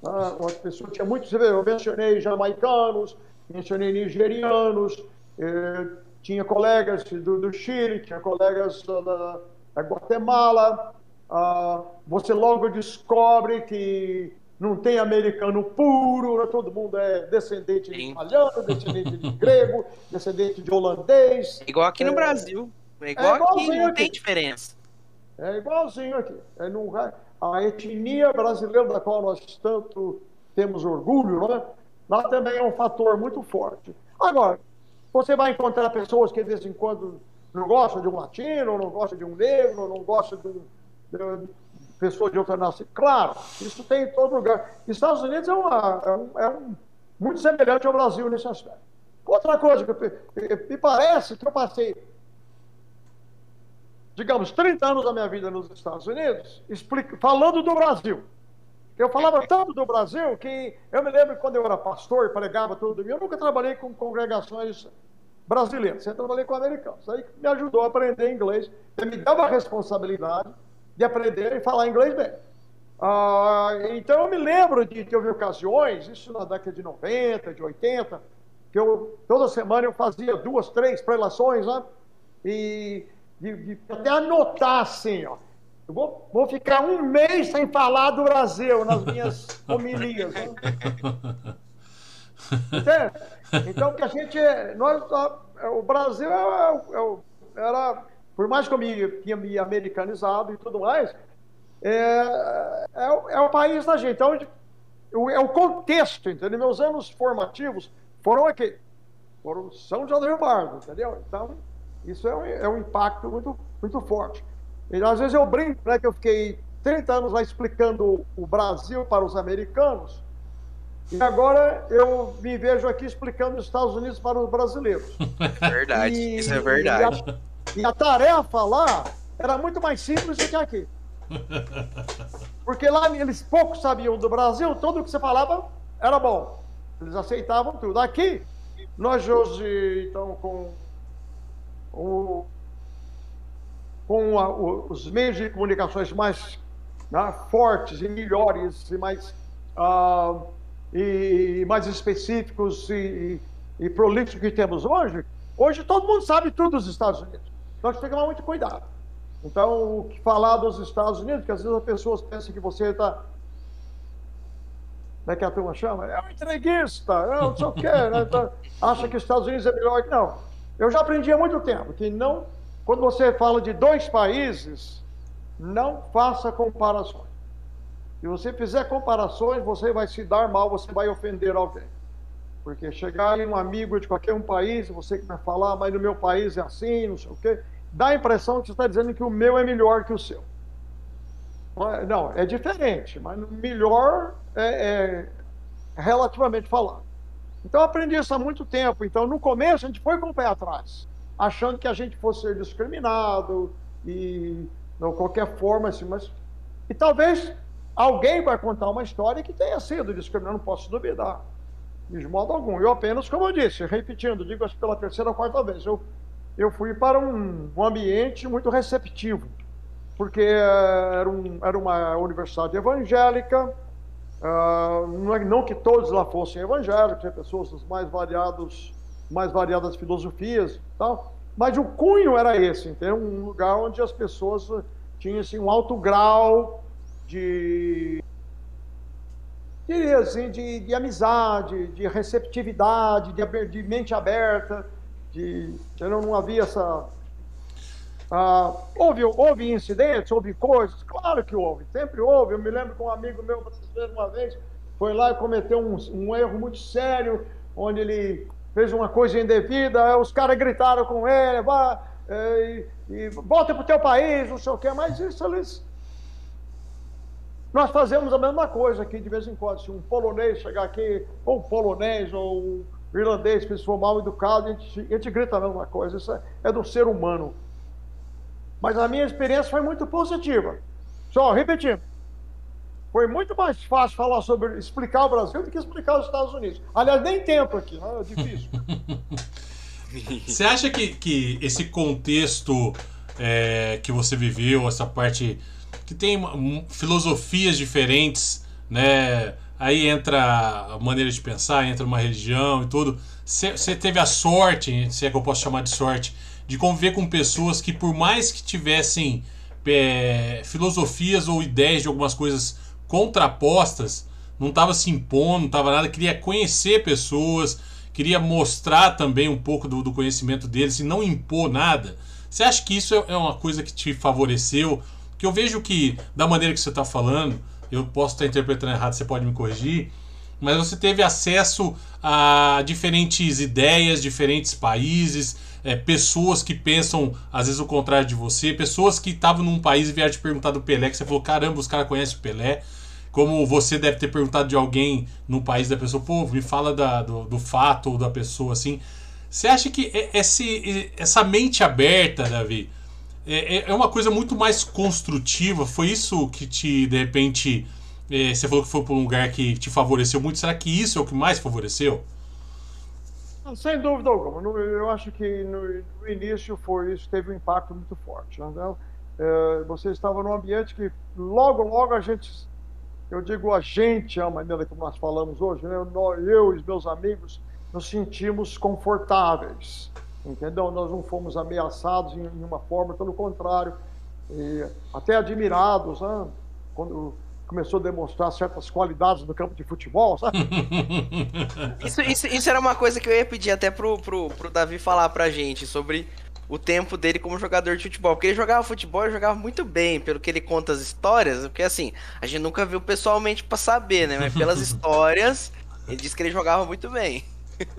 Ah, uma pessoa tinha muitos, eu mencionei jamaicanos, mencionei nigerianos, eh, tinha colegas do, do, Chile, tinha colegas da, da Guatemala. Ah, você logo descobre que não tem americano puro, né? todo mundo é descendente de italiano, descendente de grego, descendente de holandês. Igual aqui no é, Brasil. É igual é aqui, não aqui. tem diferença. É igualzinho aqui. É no, a etnia brasileira da qual nós tanto temos orgulho, né? lá também é um fator muito forte. Agora, você vai encontrar pessoas que de vez em quando não gostam de um latino, não gostam de um negro, não gostam de um, de, pessoa de outra nação. Claro, isso tem em todo lugar. Estados Unidos é, uma, é, um, é um, muito semelhante ao Brasil nesse aspecto. Outra coisa que me parece que eu passei, digamos, 30 anos da minha vida nos Estados Unidos, explica, falando do Brasil. Eu falava tanto do Brasil que eu me lembro quando eu era pastor, pregava todo domingo, eu nunca trabalhei com congregações brasileiras, eu trabalhei com americanos. Aí me ajudou a aprender inglês, me dava a responsabilidade de aprender e falar inglês bem. Ah, então eu me lembro de que houve ocasiões, isso na década de 90, de 80, que eu toda semana eu fazia duas, três prelações, né? E de, de até anotar assim, ó. Eu vou, vou ficar um mês sem falar do Brasil nas minhas homilias. Né? Então, que a gente. Nós, o Brasil é, é, era. Por mais que eu me, tinha me americanizado e tudo mais, é, é, é o país da gente. Então, é o contexto, entendeu? Meus anos formativos foram aqui. Foram São João do Rio Bardo, entendeu? Então, isso é um, é um impacto muito, muito forte. E, às vezes eu brinco, né, que eu fiquei 30 anos lá explicando o Brasil para os americanos, e agora eu me vejo aqui explicando os Estados Unidos para os brasileiros. É verdade, e, isso é verdade. A, e a, tarefa lá era muito mais simples do que aqui. Porque lá eles pouco sabiam do Brasil, tudo que você falava era bom. Eles aceitavam tudo. Aqui, nós hoje, então, com, o, com a, os meios de comunicações mais né, fortes e melhores e mais, uh, e mais específicos e, e, e prolixos que temos hoje, hoje todo mundo sabe tudo dos Estados Unidos. Nós temos que tomar muito cuidado. Então, o que falar dos Estados Unidos, que às vezes as pessoas pensam que você está como é que a turma chama? É um entreguista, é não sei o quê, né? Então, acha que os Estados Unidos é melhor que não. Eu já aprendi há muito tempo que não, quando você fala de dois países, não faça comparações. Se você fizer comparações, você vai se dar mal, você vai ofender alguém. Porque chegar em um amigo de qualquer um país, você que vai falar, mas no meu país é assim, não sei o quê, dá a impressão que você está dizendo que o meu é melhor que o seu. Não, é diferente, mas melhor é, é relativamente falando. Então eu aprendi isso há muito tempo. Então no começo a gente foi com o pé atrás, achando que a gente fosse ser discriminado e de qualquer forma assim, mas e talvez alguém vai contar uma história que tenha sido discriminado, não posso duvidar, de modo algum. Eu apenas, como eu disse, repetindo, digo acho pela terceira ou quarta vez, eu eu fui para um, um ambiente muito receptivo porque era, um, era uma universidade evangélica, uh, não, é, não, que todos lá fossem evangélicos, tinha pessoas das mais variados, mais variadas filosofias, tal, mas o cunho era esse, entendeu? um lugar onde as pessoas tinham assim, um alto grau de diria assim, de, de amizade, de receptividade, de, de mente aberta, de, não havia essa ah, houve, houve incidentes, houve coisas? Claro que houve, sempre houve. Eu me lembro que um amigo meu, viram uma vez, foi lá e cometeu um, um erro muito sério, onde ele fez uma coisa indevida, os caras gritaram com ele, vá, é, e, e volta para o teu país, não sei o quê, mas isso eles. Nós fazemos a mesma coisa aqui de vez em quando. Se um polonês chegar aqui, ou um polonês, ou um irlandês, que for mal educado, a gente, a gente grita a mesma coisa. Isso é, é do ser humano. Mas a minha experiência foi muito positiva. Só repetindo. Foi muito mais fácil falar sobre explicar o Brasil do que explicar os Estados Unidos. Aliás, nem tempo aqui, né? é difícil. Você acha que, que esse contexto é, que você viveu, essa parte que tem filosofias diferentes, né? Aí entra a maneira de pensar, entra uma religião e tudo. Você teve a sorte, se é que eu posso chamar de sorte, de conviver com pessoas que, por mais que tivessem é, filosofias ou ideias de algumas coisas contrapostas, não estava se impondo, não estava nada, queria conhecer pessoas, queria mostrar também um pouco do, do, conhecimento deles e não impor nada. Você acha que isso é, é uma coisa que te favoreceu? Que eu vejo que, da maneira que você está falando, eu posso estar interpretando errado, você pode me corrigir, mas você teve acesso a diferentes ideias, diferentes países, é, pessoas que pensam, às vezes, o contrário de você, pessoas que estavam num país e vieram te perguntar do Pelé, que você falou, caramba, os caras conhecem o Pelé. Como você deve ter perguntado de alguém no país da pessoa, pô, me fala da, do, do fato ou da pessoa assim. Você acha que esse, essa mente aberta, Davi, é, é, é uma coisa muito mais construtiva? Foi isso que te, de repente, é, você falou que foi para um lugar que te favoreceu muito. Será que isso é o que mais favoreceu? Sem dúvida alguma. Eu acho que no, início foi isso, teve um impacto muito forte. Né? É, você estava num ambiente que logo, logo a gente, eu digo a gente, a maneira que nós falamos hoje, né? eu e meus amigos nos sentimos confortáveis, entendeu? Nós não fomos ameaçados em nenhuma forma, pelo contrário, até admirados, né? Quando começou a demonstrar certas qualidades no campo de futebol, sabe? isso, isso, isso, era uma coisa que eu ia pedir até pro, pro, pro Davi falar pra gente sobre o tempo dele como jogador de futebol. Porque ele jogava futebol e jogava muito bem, pelo que ele conta as histórias. Porque assim, a gente nunca viu pessoalmente pra saber, né? Mas pelas histórias, ele disse que ele jogava muito bem.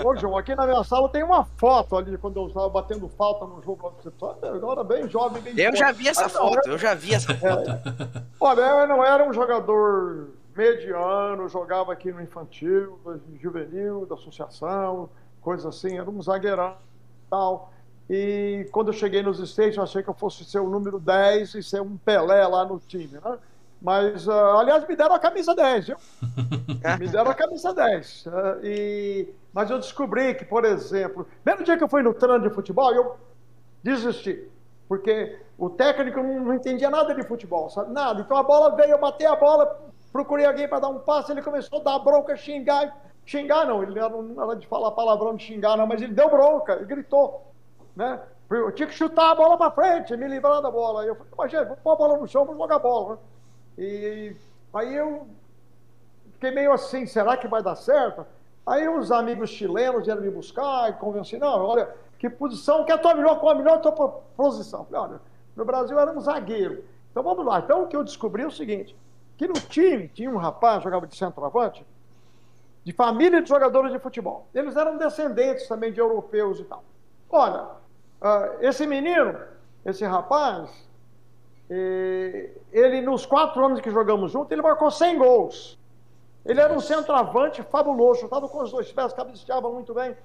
Ô, João, aqui na minha sala tem uma foto ali quando eu estava batendo falta no jogo. Agora bem jovem, bem Eu já vi essa foto, eu já vi essa foto. É. Olha, eu não era um jogador mediano, jogava aqui no infantil, no juvenil, da associação, coisa assim, era um zagueirão e tal. E quando eu cheguei nos States, eu achei que eu fosse ser o número 10 e ser um Pelé lá no time, né? Mas, uh, aliás, me deram a camisa 10, viu? me deram a camisa 10. Uh, e... Mas eu descobri que, por exemplo, mesmo dia que eu fui no treino de futebol, eu desisti. Porque o técnico não, entendia nada de futebol, sabe? Nada. Então a bola veio, eu matei a bola, procurei alguém para dar um passe, ele começou a dar bronca, xingar. Xingar não, ele não era de falar palavrão de xingar, não, mas ele deu bronca e gritou. Né? Eu tinha que chutar a bola para frente, me livrar da bola. Eu falei, mas gente, vou pôr a bola no chão, vou jogar bola. Né? E aí eu fiquei meio assim, será que vai dar certo? Aí os amigos chilenos vieram me buscar e convenci, não, olha, que posição, que é a tua melhor, qual a melhor tua posição? Falei, olha, no Brasil era um zagueiro. Então vamos lá. Então o que eu descobri é o seguinte, que no time tinha um rapaz, jogava de centroavante, de família de jogadores de futebol. Eles eram descendentes também de europeus e tal. Olha, uh, esse menino, esse rapaz, ele nos quatro anos que jogamos juntos, ele marcou 100 gols. Ele era um centroavante fabuloso, estava com os dois pés, cabeceava muito bem.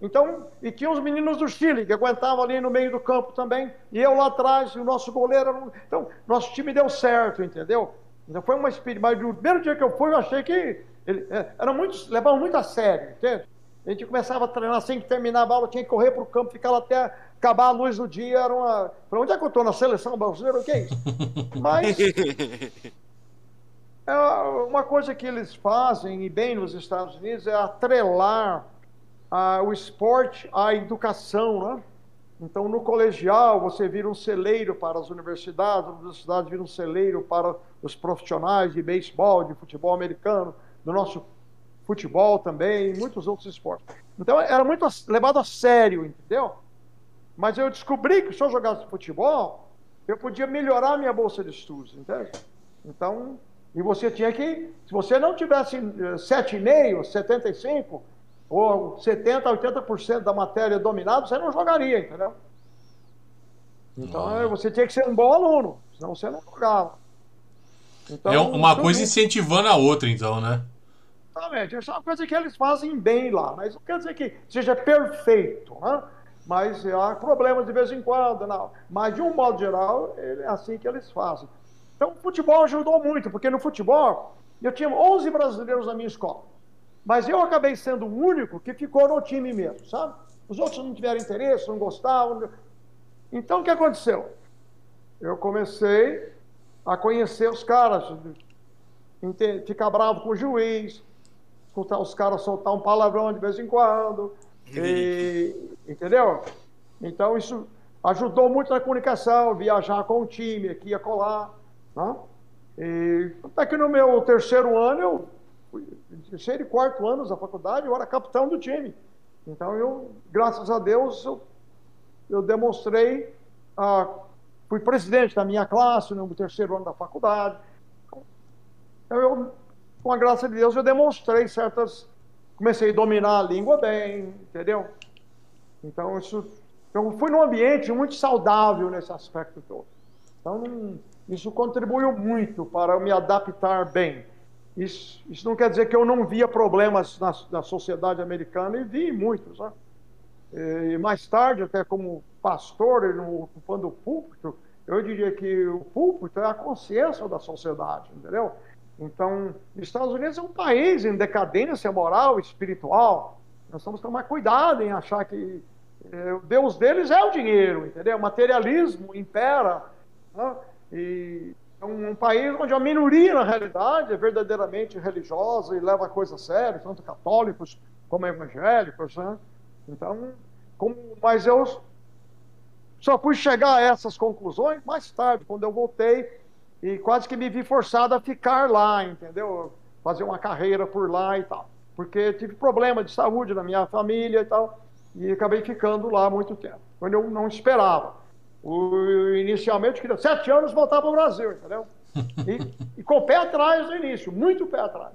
Então, e tinha os meninos do Chile, que aguentavam ali no meio do campo também, e eu lá atrás, e o nosso goleiro. Então, nosso time deu certo, entendeu? Então foi uma experiência. Mas no primeiro dia que eu fui, eu achei que. Ele, é, era muito, levavam muito a sério, entende? A gente começava a treinar assim que terminava a aula, tinha que correr para o campo, ficar lá até acabar a luz do dia. Era uma. Para onde é que eu estou? Na seleção brasileira? O que é isso? Mas. É uma coisa que eles fazem, e bem nos Estados Unidos, é atrelar a, o esporte à educação, né? Então, no colegial, você vira um celeiro para as universidades, as universidades viram um celeiro para os profissionais de beisebol, de futebol americano, do nosso futebol também, e muitos outros esportes. Então, era muito levado a sério, entendeu? Mas eu descobri que se eu jogasse futebol, eu podia melhorar minha bolsa de estudos, entende? Então, e você tinha que, se você não tivesse 7,5, 75, ou 70%, 80% da matéria dominada, você não jogaria, entendeu? Então ah. você tinha que ser um bom aluno, senão você não jogava. Então, é uma coisa incentivando a outra, então, né? Exatamente. Essa é uma coisa que eles fazem bem lá, mas não quer dizer que seja perfeito, né? Mas há problemas de vez em quando, não. Mas, de um modo geral, é assim que eles fazem. Então, o futebol ajudou muito, porque no futebol eu tinha 11 brasileiros na minha escola. Mas eu acabei sendo o único que ficou no time mesmo, sabe? Os outros não tiveram interesse, não gostavam. Então, o que aconteceu? Eu comecei a conhecer os caras, ficar bravo com o juiz, escutar os caras soltar um palavrão de vez em quando, e, entendeu? Então, isso ajudou muito na comunicação, viajar com o time aqui e acolá. Né? E até que no meu terceiro ano, eu terceiro e quarto anos da faculdade, eu era capitão do time. Então eu, graças a Deus, eu, eu demonstrei, ah, fui presidente da minha classe no terceiro ano da faculdade. Então eu, com a graça de Deus, eu demonstrei certas, comecei a dominar a língua bem, entendeu? Então isso eu fui num ambiente muito saudável nesse aspecto todo. Então, isso contribuiu muito para eu me adaptar bem. Isso, isso não quer dizer que eu não via problemas na, na sociedade americana, e vi muitos. Né? E mais tarde, até como pastor, ocupando o púlpito, eu diria que o púlpito é a consciência da sociedade, entendeu? Então, os Estados Unidos é um país em decadência moral espiritual. Nós temos que tomar cuidado em achar que é, o Deus deles é o dinheiro, entendeu? O materialismo impera. Né? E é um, um, país onde a minoria, na realidade, é verdadeiramente religiosa e leva a coisa a sério, tanto católicos como evangélicos. Né? Então, como, mas eu só fui chegar a essas conclusões mais tarde, quando eu voltei e quase que me vi forçado a ficar lá, entendeu? Fazer uma carreira por lá e tal. Porque tive problema de saúde na minha família e tal, e acabei ficando lá muito tempo, quando eu não esperava. O, inicialmente, queria sete anos voltar para o Brasil, entendeu? E, e, com o pé atrás no início, muito pé atrás.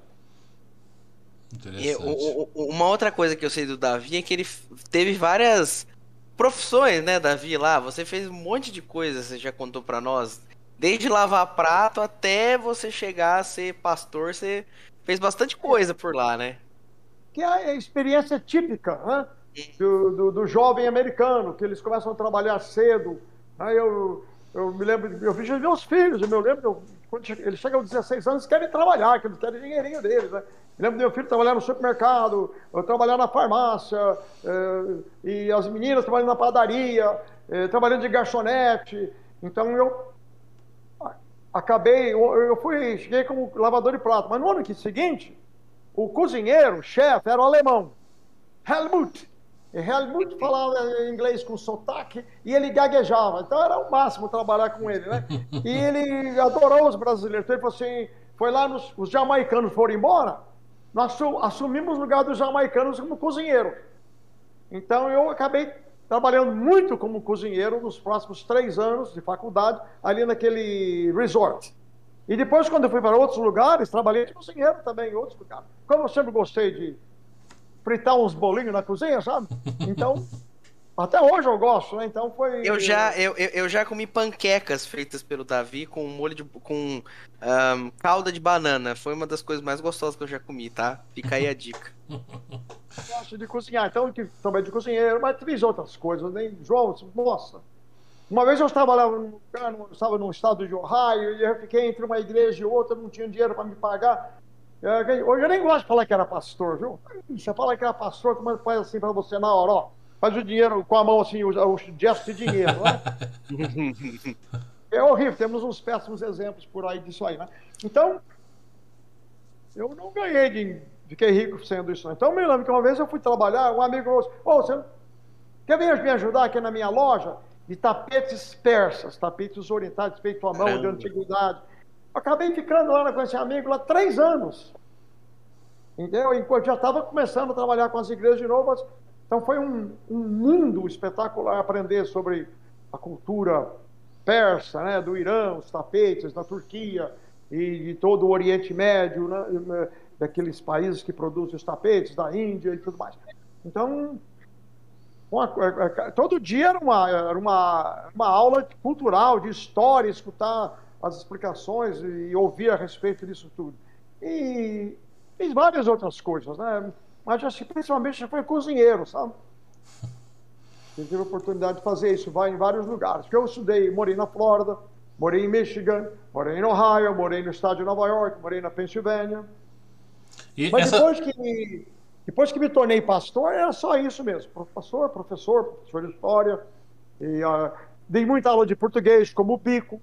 E, o, o, uma outra coisa que eu sei do Davi é que ele teve várias profissões, né, Davi? Lá, você fez um monte de coisas, você já contou para nós. Desde lavar prato até você chegar a ser pastor, você fez bastante coisa por lá, né? Que é a experiência típica né? do, do, do jovem americano, que eles começam a trabalhar cedo. Aí eu, eu me lembro, eu vi meus filhos, eu me lembro, quando eles chegam aos 16 anos, querem trabalhar, que eles querem dinheirinho deles, né? Me lembro do meu filho trabalhar no supermercado, eu trabalhar na farmácia, eh, e as meninas trabalhando na padaria, eh, trabalhando de garçonete. Então eu acabei, eu fui, cheguei como lavador de prato, mas no ano seguinte, o cozinheiro, o chefe, era o alemão, Helmut. E Helmut falava inglês com sotaque e ele gaguejava, então era o máximo trabalhar com ele, né? E ele adorou os brasileiros, então ele falou assim, foi lá, nos, os jamaicanos foram embora, nós assumimos o lugar dos jamaicanos como cozinheiro. Então eu acabei trabalhando muito como cozinheiro nos próximos três anos de faculdade, ali naquele resort. E depois, quando eu fui para outros lugares, trabalhei de cozinheiro também em outros lugares. Como eu sempre gostei de fritar uns bolinhos na cozinha, sabe? Então, até hoje eu gosto, né? Então foi. Eu já, eu, eu já comi panquecas feitas pelo Davi com molho de. com um, calda de banana. Foi uma das coisas mais gostosas que eu já comi, tá? Fica aí a dica. gosto de cozinhar, então também de cozinheiro, mas fiz outras coisas, nem João, nossa. Uma vez eu estava lá, no, estava no estado de Ohio, e eu fiquei entre uma igreja e outra, não tinha dinheiro para me pagar. É, hoje eu nem gosto de falar que era pastor, viu? Você fala que era pastor, como faz assim para você na hora, ó faz o dinheiro com a mão assim, o, o gesto de dinheiro, né? é horrível, temos uns péssimos exemplos por aí disso aí, né? Então, eu não ganhei de. Fiquei rico sendo isso. Então, me lembro que uma vez eu fui trabalhar, um amigo falou assim: oh, você quer vir me ajudar aqui na minha loja de tapetes persas, tapetes orientais feitos à mão, de antiguidade. acabei ficando lá com esse amigo lá três anos. Entendeu? Enquanto já estava começando a trabalhar com as igrejas de novo, então foi um, um mundo espetacular aprender sobre a cultura persa, né, do Irã, os tapetes, da Turquia e de todo o Oriente Médio, né, daqueles países que produzem os tapetes, da Índia e tudo mais. Então, uma, é, é, todo dia era uma, era uma, uma aula cultural, de história, escutar as explicações e ouvir a respeito disso tudo. E fiz várias outras coisas, né? mas principalmente já foi cozinheiro, sabe? Eu tive a oportunidade de fazer isso, vai em vários lugares. Porque eu estudei, morei na Flórida, morei em Michigan, morei em Ohio, morei no estado de Nova York, morei na Pensilvânia. E Mas essa... depois, que, depois que me tornei pastor, era só isso mesmo. Professor, professor, professor de história. E, uh, dei muita aula de português como bico,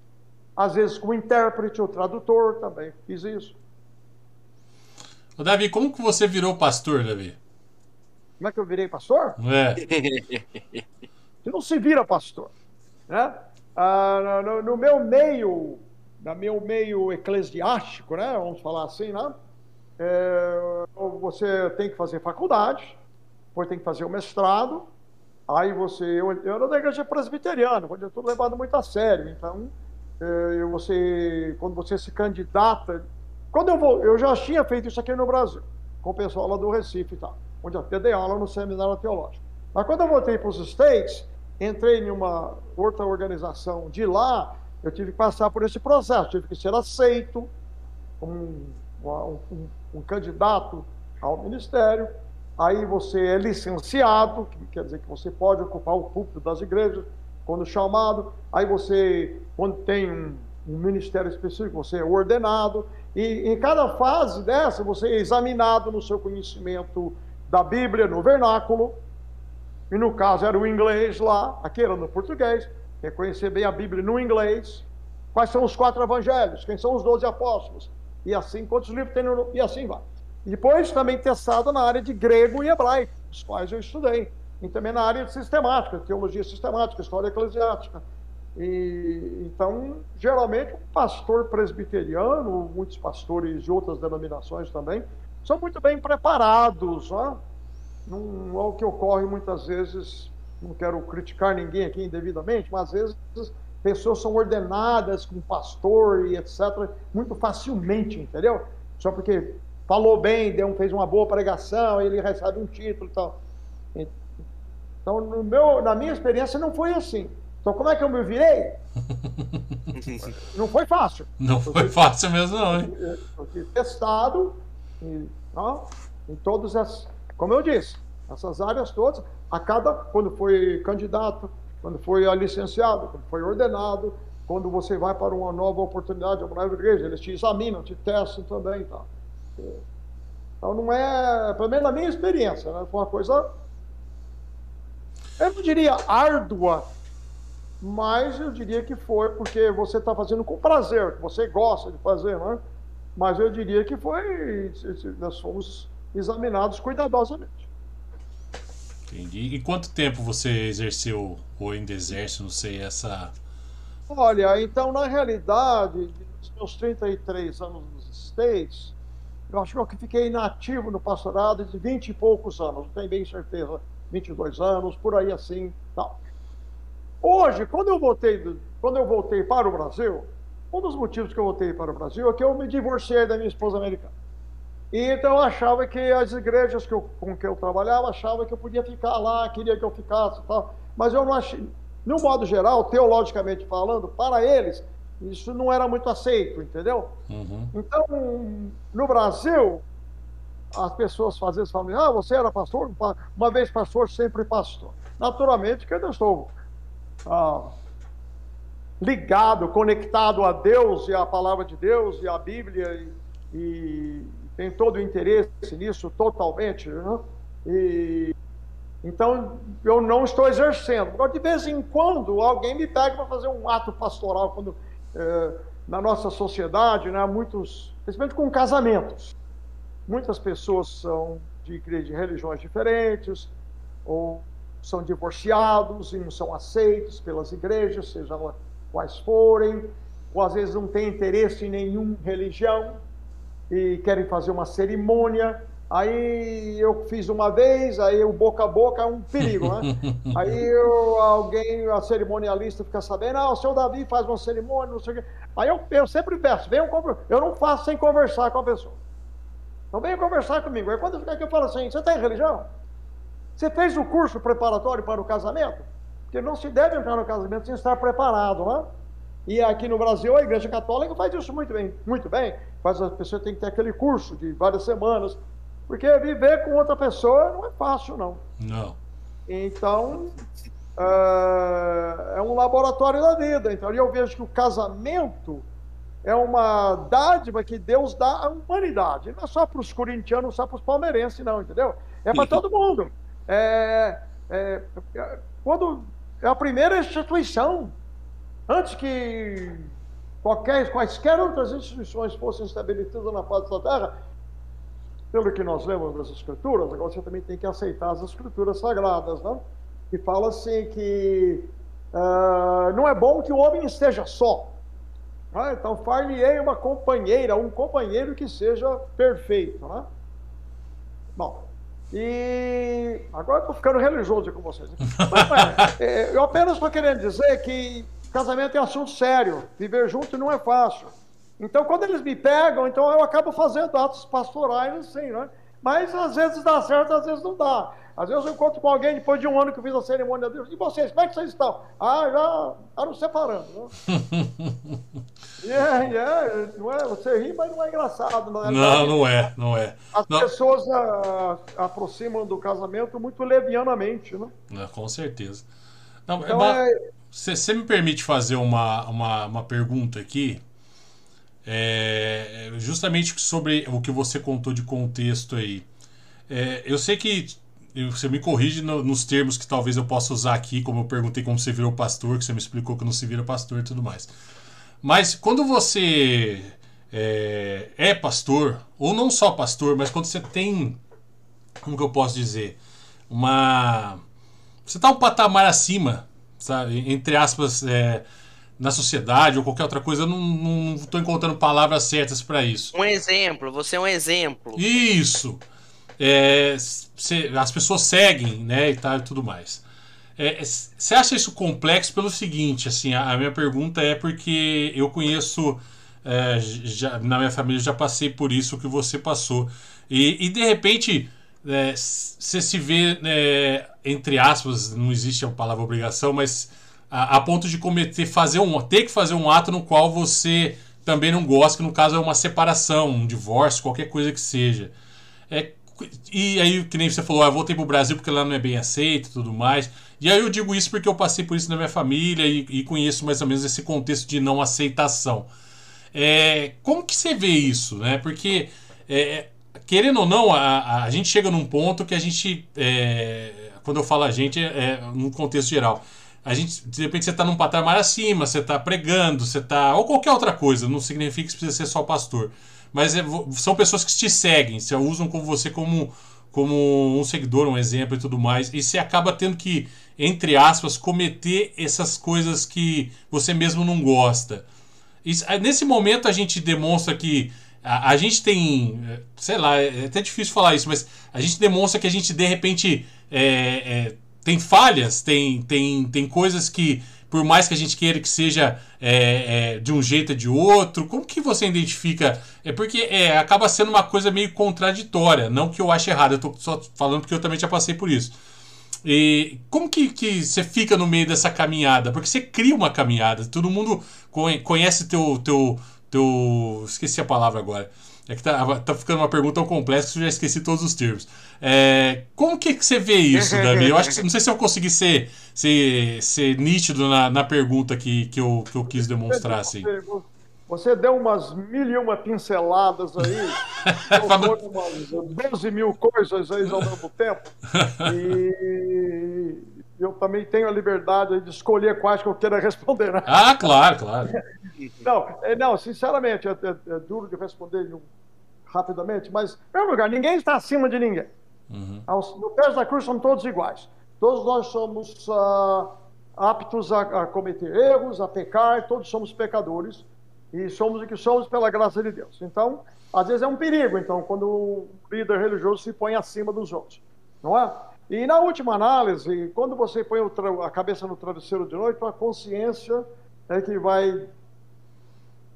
às vezes como intérprete ou tradutor também, fiz isso. Ô, Davi, como que você virou pastor, Davi? Como é que eu virei pastor? É. Você não se vira pastor. Né? Ah, no, no, meu meio, no meu meio eclesiástico, né? vamos falar assim, né? É, você tem que fazer faculdade, depois tem que fazer o mestrado, aí você. Eu, eu era da igreja presbiteriana, onde eu estou levado muito a sério, então. É, você, quando você se candidata quando eu vou, eu já tinha feito isso aqui no Brasil, com o pessoal lá do Recife e tal, onde até dei aula no seminário teológico. Mas quando eu voltei para os States, entrei em uma outra organização de lá, eu tive que passar por esse processo, tive que ser aceito como um, um, um candidato ao ministério. Aí você é licenciado, que quer dizer que você pode ocupar o púlpito das igrejas quando chamado. Aí você, quando tem um, um ministério específico, você é ordenado. E em cada fase dessa, você é examinado no seu conhecimento da Bíblia, no vernáculo. E no caso era o inglês lá, aqui era no português. Reconhecer bem a Bíblia no inglês. Quais são os quatro evangelhos? Quem são os doze apóstolos? E assim, quantos livros tem no... E assim vai. Depois também testado na área de grego e hebraico, os quais eu estudei. E também na área de sistemática, teologia sistemática, história eclesiástica. E, então, geralmente, um pastor presbiteriano, muitos pastores de outras denominações também, são muito bem preparados. Não é o que ocorre muitas vezes, não quero criticar ninguém aqui indevidamente, mas às vezes pessoas são ordenadas como pastor e etc. muito facilmente, entendeu? Só porque falou bem, deu, fez uma boa pregação, ele recebe um título e tal. Então, no meu, na minha experiência, não foi assim. Então, como é que eu me virei? não foi fácil. Não foi fácil mesmo, não, hein? Eu fui testado em, não, em todas as. Como eu disse, essas áreas todas, a cada. Quando foi candidato, quando foi licenciado, quando foi ordenado, quando você vai para uma nova oportunidade, uma nova igreja, eles te examinam, te testam também. Tá? Então, não é. Pelo menos na minha experiência, né, foi uma coisa eu não diria árdua, mas eu diria que foi porque você está fazendo com prazer, que você gosta de fazer, né? Mas eu diria que foi, nós fomos examinados cuidadosamente. Entendi. E quanto tempo você exerceu, ou ainda exerce, não sei, essa. Olha, então, na realidade, dos meus 33 anos nos States, eu acho que eu fiquei inativo no pastorado de 20 e poucos anos, não tenho bem certeza 22 anos, por aí assim, tal. Hoje, quando eu voltei, quando eu voltei para o Brasil, um dos motivos que eu voltei para o Brasil é que eu me divorciei da minha esposa americana. E então eu achava que as igrejas que eu, com que eu trabalhava achava que eu podia ficar lá, queria que eu ficasse e tal. Mas eu não achei, no modo geral, teologicamente falando, para eles, isso não era muito aceito, entendeu? Uhum. Então, no Brasil, as pessoas às vezes falam, ah, você era pastor? Uma vez pastor, sempre pastor. Naturalmente que eu estou ah, ligado, conectado a Deus e à palavra de Deus e à Bíblia e, e tem todo o interesse nisso totalmente. Né? E, então, eu não estou exercendo. Agora, de vez em quando, alguém me pega para fazer um ato pastoral, quando eh, na nossa sociedade, né, muitos, principalmente com casamentos. Muitas pessoas são de, religiões diferentes, ou são divorciados e não são aceitos pelas igrejas, sejam quais forem, ou às vezes não têm interesse em nenhuma religião e querem fazer uma cerimônia. Aí eu fiz uma vez, aí o boca a boca é um perigo, né? aí eu, alguém, a cerimonialista fica sabendo, ah, o seu Davi faz uma cerimônia, não sei o quê. Aí eu, eu sempre peço, venham, eu não faço sem conversar com a pessoa. Então venha conversar comigo. Aí quando ficar aqui eu falo assim, você tem religião? Você fez o curso preparatório para o casamento? Porque não se deve entrar no casamento sem estar preparado, né? E aqui no Brasil a Igreja Católica faz isso muito bem, muito bem. Faz a pessoa tem que ter aquele curso de várias semanas, porque viver com outra pessoa não é fácil, não. Não. Então é, é um laboratório da vida. Então eu vejo que o casamento é uma dádiva que Deus dá à humanidade. Não é só para os corintianos, só para os palmeirenses, não, entendeu? É para todo mundo. É, é, é, quando é a primeira instituição, antes que qualquer, quaisquer outras instituições fossem estabelecidas na face da terra, pelo que nós lemos das Escrituras, agora você também tem que aceitar as Escrituras sagradas, não? Que fala assim que uh, não é bom que o homem esteja só. Ah, então, far-lhe-ei uma companheira, um companheiro que seja perfeito. Né? Bom, e agora estou ficando religioso com vocês. Mas, é, eu apenas estou querendo dizer que casamento é assunto sério, viver junto não é fácil. Então, quando eles me pegam, então eu acabo fazendo atos pastorais assim, né? Mas às vezes dá certo, às vezes não dá. Às vezes eu encontro com alguém depois de um ano que eu fiz a cerimônia de Deus. E vocês, como é que vocês estão? Ah, já estavam separando. Né? yeah, yeah, não é? Você ri, mas não é engraçado. Não, é, não, não é, não é. As não. pessoas a, a, aproximam do casamento muito levianamente, né? É, com certeza. Não, então, é... Você me permite fazer uma, uma, uma pergunta aqui? É, justamente sobre o que você contou de contexto aí. É, eu sei que você me corrige no, nos termos que talvez eu possa usar aqui, como eu perguntei como você virou pastor, que você me explicou que não se vira pastor e tudo mais. Mas quando você é, é pastor, ou não só pastor, mas quando você tem, como que eu posso dizer, uma. Você está um patamar acima, sabe? Entre aspas, é, na sociedade ou qualquer outra coisa, eu não estou encontrando palavras certas para isso. Um exemplo, você é um exemplo. Isso. É, cê, as pessoas seguem, né, e tal e tudo mais. Você é, acha isso complexo pelo seguinte, assim, a, a, minha pergunta é porque eu conheço, é, já, na minha família já passei por isso que você passou. E, e de repente, você é, se vê, é, entre aspas, não existe a palavra obrigação, mas a, a, ponto de cometer, fazer um, ter que fazer um ato no qual você também não gosta, que no caso é uma separação, um divórcio, qualquer coisa que seja. É, e aí, que nem você falou, ah, voltei pro Brasil porque lá não é bem aceito e tudo mais. E aí eu digo isso porque eu passei por isso na minha família e, e conheço mais ou menos esse contexto de não aceitação. É, como que você vê isso, né? Porque, é, querendo ou não, a, a gente chega num ponto que a gente, é, quando eu falo a gente, é, é num contexto geral, a gente, de repente você está num patamar acima, você está pregando, você está. ou qualquer outra coisa, não significa que precisa ser só pastor mas é, são pessoas que te seguem, se usam com você como, como um seguidor, um exemplo e tudo mais, e você acaba tendo que, entre aspas, cometer essas coisas que você mesmo não gosta. Nesse momento a gente demonstra que a, a, gente tem, sei lá, é até difícil falar isso, mas a gente demonstra que a gente de repente é, é, tem falhas, tem, tem, tem coisas que por mais que a gente queira que seja é, é, de um jeito ou de outro, como que você identifica? É porque é, acaba sendo uma coisa meio contraditória, não que eu ache errado, eu estou só falando porque eu também já passei por isso. E como que, que você fica no meio dessa caminhada? Porque você cria uma caminhada, todo mundo conhece teu, teu, teu. Esqueci a palavra agora. É que tá, tá ficando uma pergunta tão complexa que eu já esqueci todos os termos. É, como que, que você vê isso, Davi? Eu acho que não sei se eu consegui ser, ser, ser nítido na, na pergunta que, que, eu, que eu quis demonstrar. Assim. Você deu umas mil e uma pinceladas aí, umas 12 mil coisas aí ao mesmo tempo. E eu também tenho a liberdade de escolher quais que eu queira responder. Né? Ah, claro, claro. Não, é, não sinceramente, é, é, é duro de responder rapidamente, mas, em primeiro lugar, ninguém está acima de ninguém. Uhum. No pés da cruz somos todos iguais. Todos nós somos uh, aptos a, a, cometer erros, a pecar, todos somos pecadores e somos o que somos pela graça de Deus. Então, às vezes é um perigo, então, quando o líder religioso se põe acima dos outros, não é? E na última análise, quando você põe a cabeça no travesseiro de noite, a consciência é que vai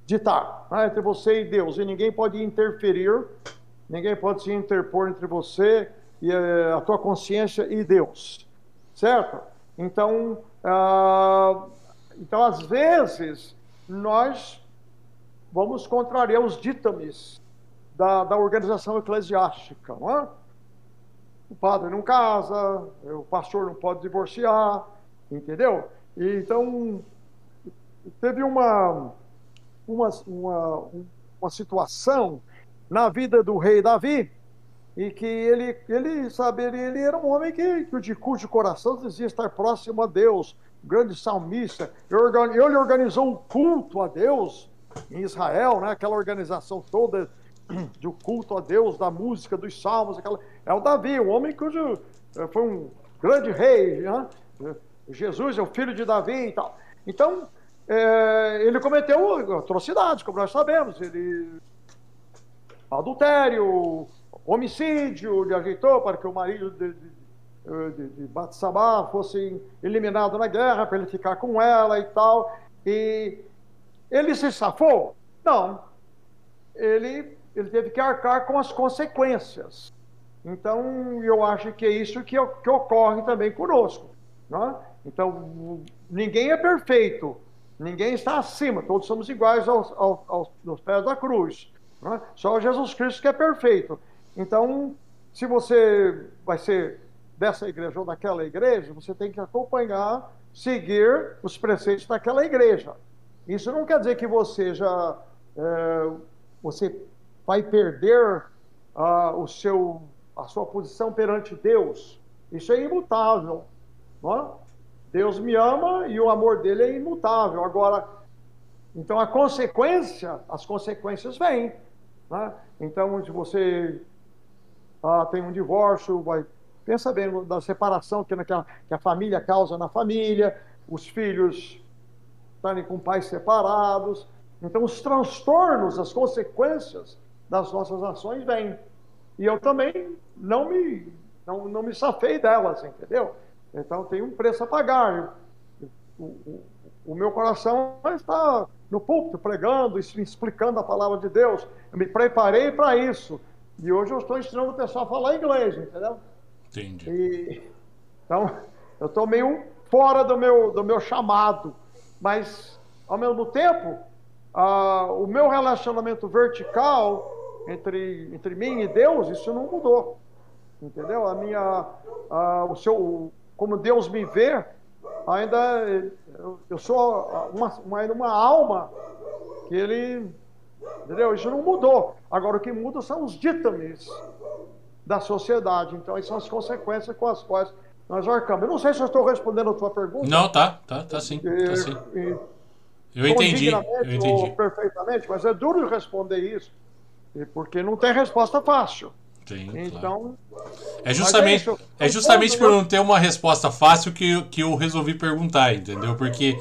ditar né, entre você e Deus. E ninguém pode interferir, ninguém pode se interpor entre você e eh, a tua consciência e Deus. Certo? Então, ah, então às vezes, nós vamos contrariar os ditames da, da organização eclesiástica, não é? O padre não casa, o pastor não pode divorciar, entendeu? E, então, teve uma, uma, uma, uma situação na vida do rei Davi, e que ele, ele sabe, ele, ele era um homem que, que de cujo coração dizia estar próximo a Deus, grande salmista. Ele organizou um culto a Deus em Israel, né? aquela organização toda do culto a Deus, da música, dos salmos. Aquela... É o Davi, um homem cujo eh, foi um grande rei. Né? Jesus é o filho de Davi e tal. Então, é, ele cometeu atrocidades, como nós sabemos. Ele adultério, homicídio, ele ajeitou para que o marido de, de, de, de Batsabá fosse eliminado na guerra, para ele ficar com ela e tal. E ele se safou? Não. Ele, ele teve que arcar com as consequências. Então, eu acho que é isso que, que ocorre também conosco. Né? Então, ninguém é perfeito, ninguém está acima, todos somos iguais aos, aos, aos, pés da cruz. Né? Só Jesus Cristo que é perfeito. Então, se você vai ser dessa igreja ou daquela igreja, você tem que acompanhar, seguir os preceitos daquela igreja. Isso não quer dizer que você já é, você vai perder uh, o seu, a sua posição perante Deus. Isso é imutável. Não é? Deus me ama e o amor dele é imutável. Agora, então a consequência, as consequências vêm. Né? Então, se você ah, tem um divórcio, vai, pensa bem da separação que, naquela, que a família causa na família, os filhos estarem com pais separados. Então, os transtornos, as consequências das nossas ações vêm. E eu também não me, não, não me safei delas, entendeu? Então, tem um preço a pagar. O, o, o meu coração está no púlpito pregando, explicando a palavra de Deus. Eu me preparei para isso. E hoje eu estou ensinando o pessoal a falar inglês, entendeu? Entendi. E, então, eu estou meio fora do meu, do meu chamado. Mas, ao mesmo tempo, ah, o meu relacionamento vertical entre, entre mim e Deus, isso não mudou. Entendeu? A minha, ah, o seu, como Deus me vê, ainda eu, eu sou uma, uma, uma alma que ele, entendeu? Isso não mudou. Agora o que muda são os ditames da sociedade. Então, essas são as consequências com as quais nós arcamos. Eu não sei se eu estou respondendo a tua pergunta. Não, tá, tá, tá sim. Tá sim. E, eu entendi, eu entendi. perfeitamente, mas é duro responder isso, porque não tem resposta fácil. Sim, então, claro. é justamente, é, é justamente por não ter uma resposta fácil que, que eu resolvi perguntar, entendeu? Porque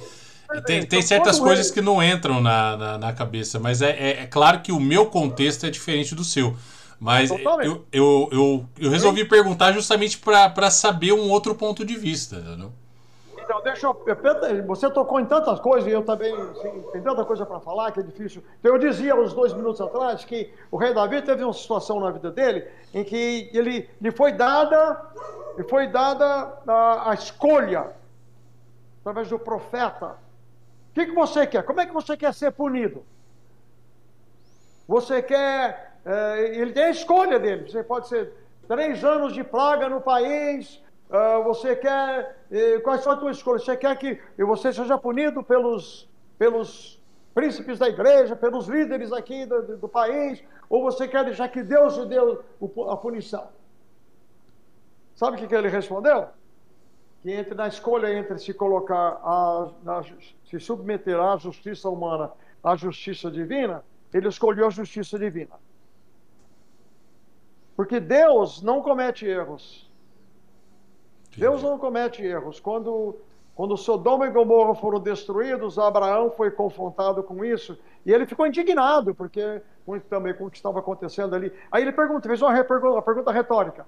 tem, tem certas coisas que não entram na, na, na cabeça, mas é, é, é, claro que o meu contexto é diferente do seu. Mas eu, eu, eu, eu resolvi perguntar justamente para saber um outro ponto de vista, entendeu? Deixa eu. Você tocou em tantas coisas e eu também. Assim, tem tanta coisa para falar que é difícil. Então, eu dizia uns dois minutos atrás que o rei Davi teve uma situação na vida dele em que ele lhe foi dada, lhe foi dada a, a escolha através do profeta. O que, que você quer? Como é que você quer ser punido? Você quer. É, ele tem a escolha dele. Você pode ser três anos de praga no país Uh, você quer. Eh, quais são as suas escolhas? Você quer que você seja punido pelos, pelos príncipes da igreja, pelos líderes aqui do, do país? Ou você quer deixar que Deus te dê a punição? Sabe o que, que ele respondeu? Que entre na escolha entre se colocar, a, a, se submeter à justiça humana à justiça divina, ele escolheu a justiça divina. Porque Deus não comete erros. Deus não comete erros. Quando, quando Sodoma e Gomorra foram destruídos, Abraão foi confrontado com isso e ele ficou indignado, porque muito também com o que estava acontecendo ali. Aí ele pergunta, fez uma pergunta, uma pergunta retórica: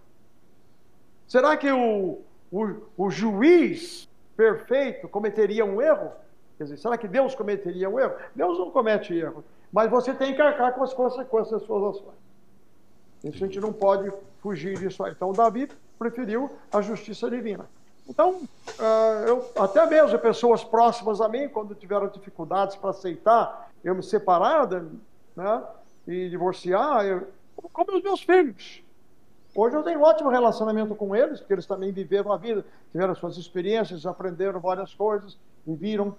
será que o, o, o juiz perfeito cometeria um erro? Quer dizer, será que Deus cometeria um erro? Deus não comete erro, mas você tem que arcar com as consequências das suas ações. Isso a gente não pode fugir disso aí. Então, Davi preferiu a justiça divina. Então, uh, eu, até mesmo pessoas próximas a mim, quando tiveram dificuldades para aceitar eu me separar né, e divorciar, eu, como os meus filhos. Hoje eu tenho um ótimo relacionamento com eles, porque eles também viveram a vida, tiveram suas experiências, aprenderam várias coisas e viram.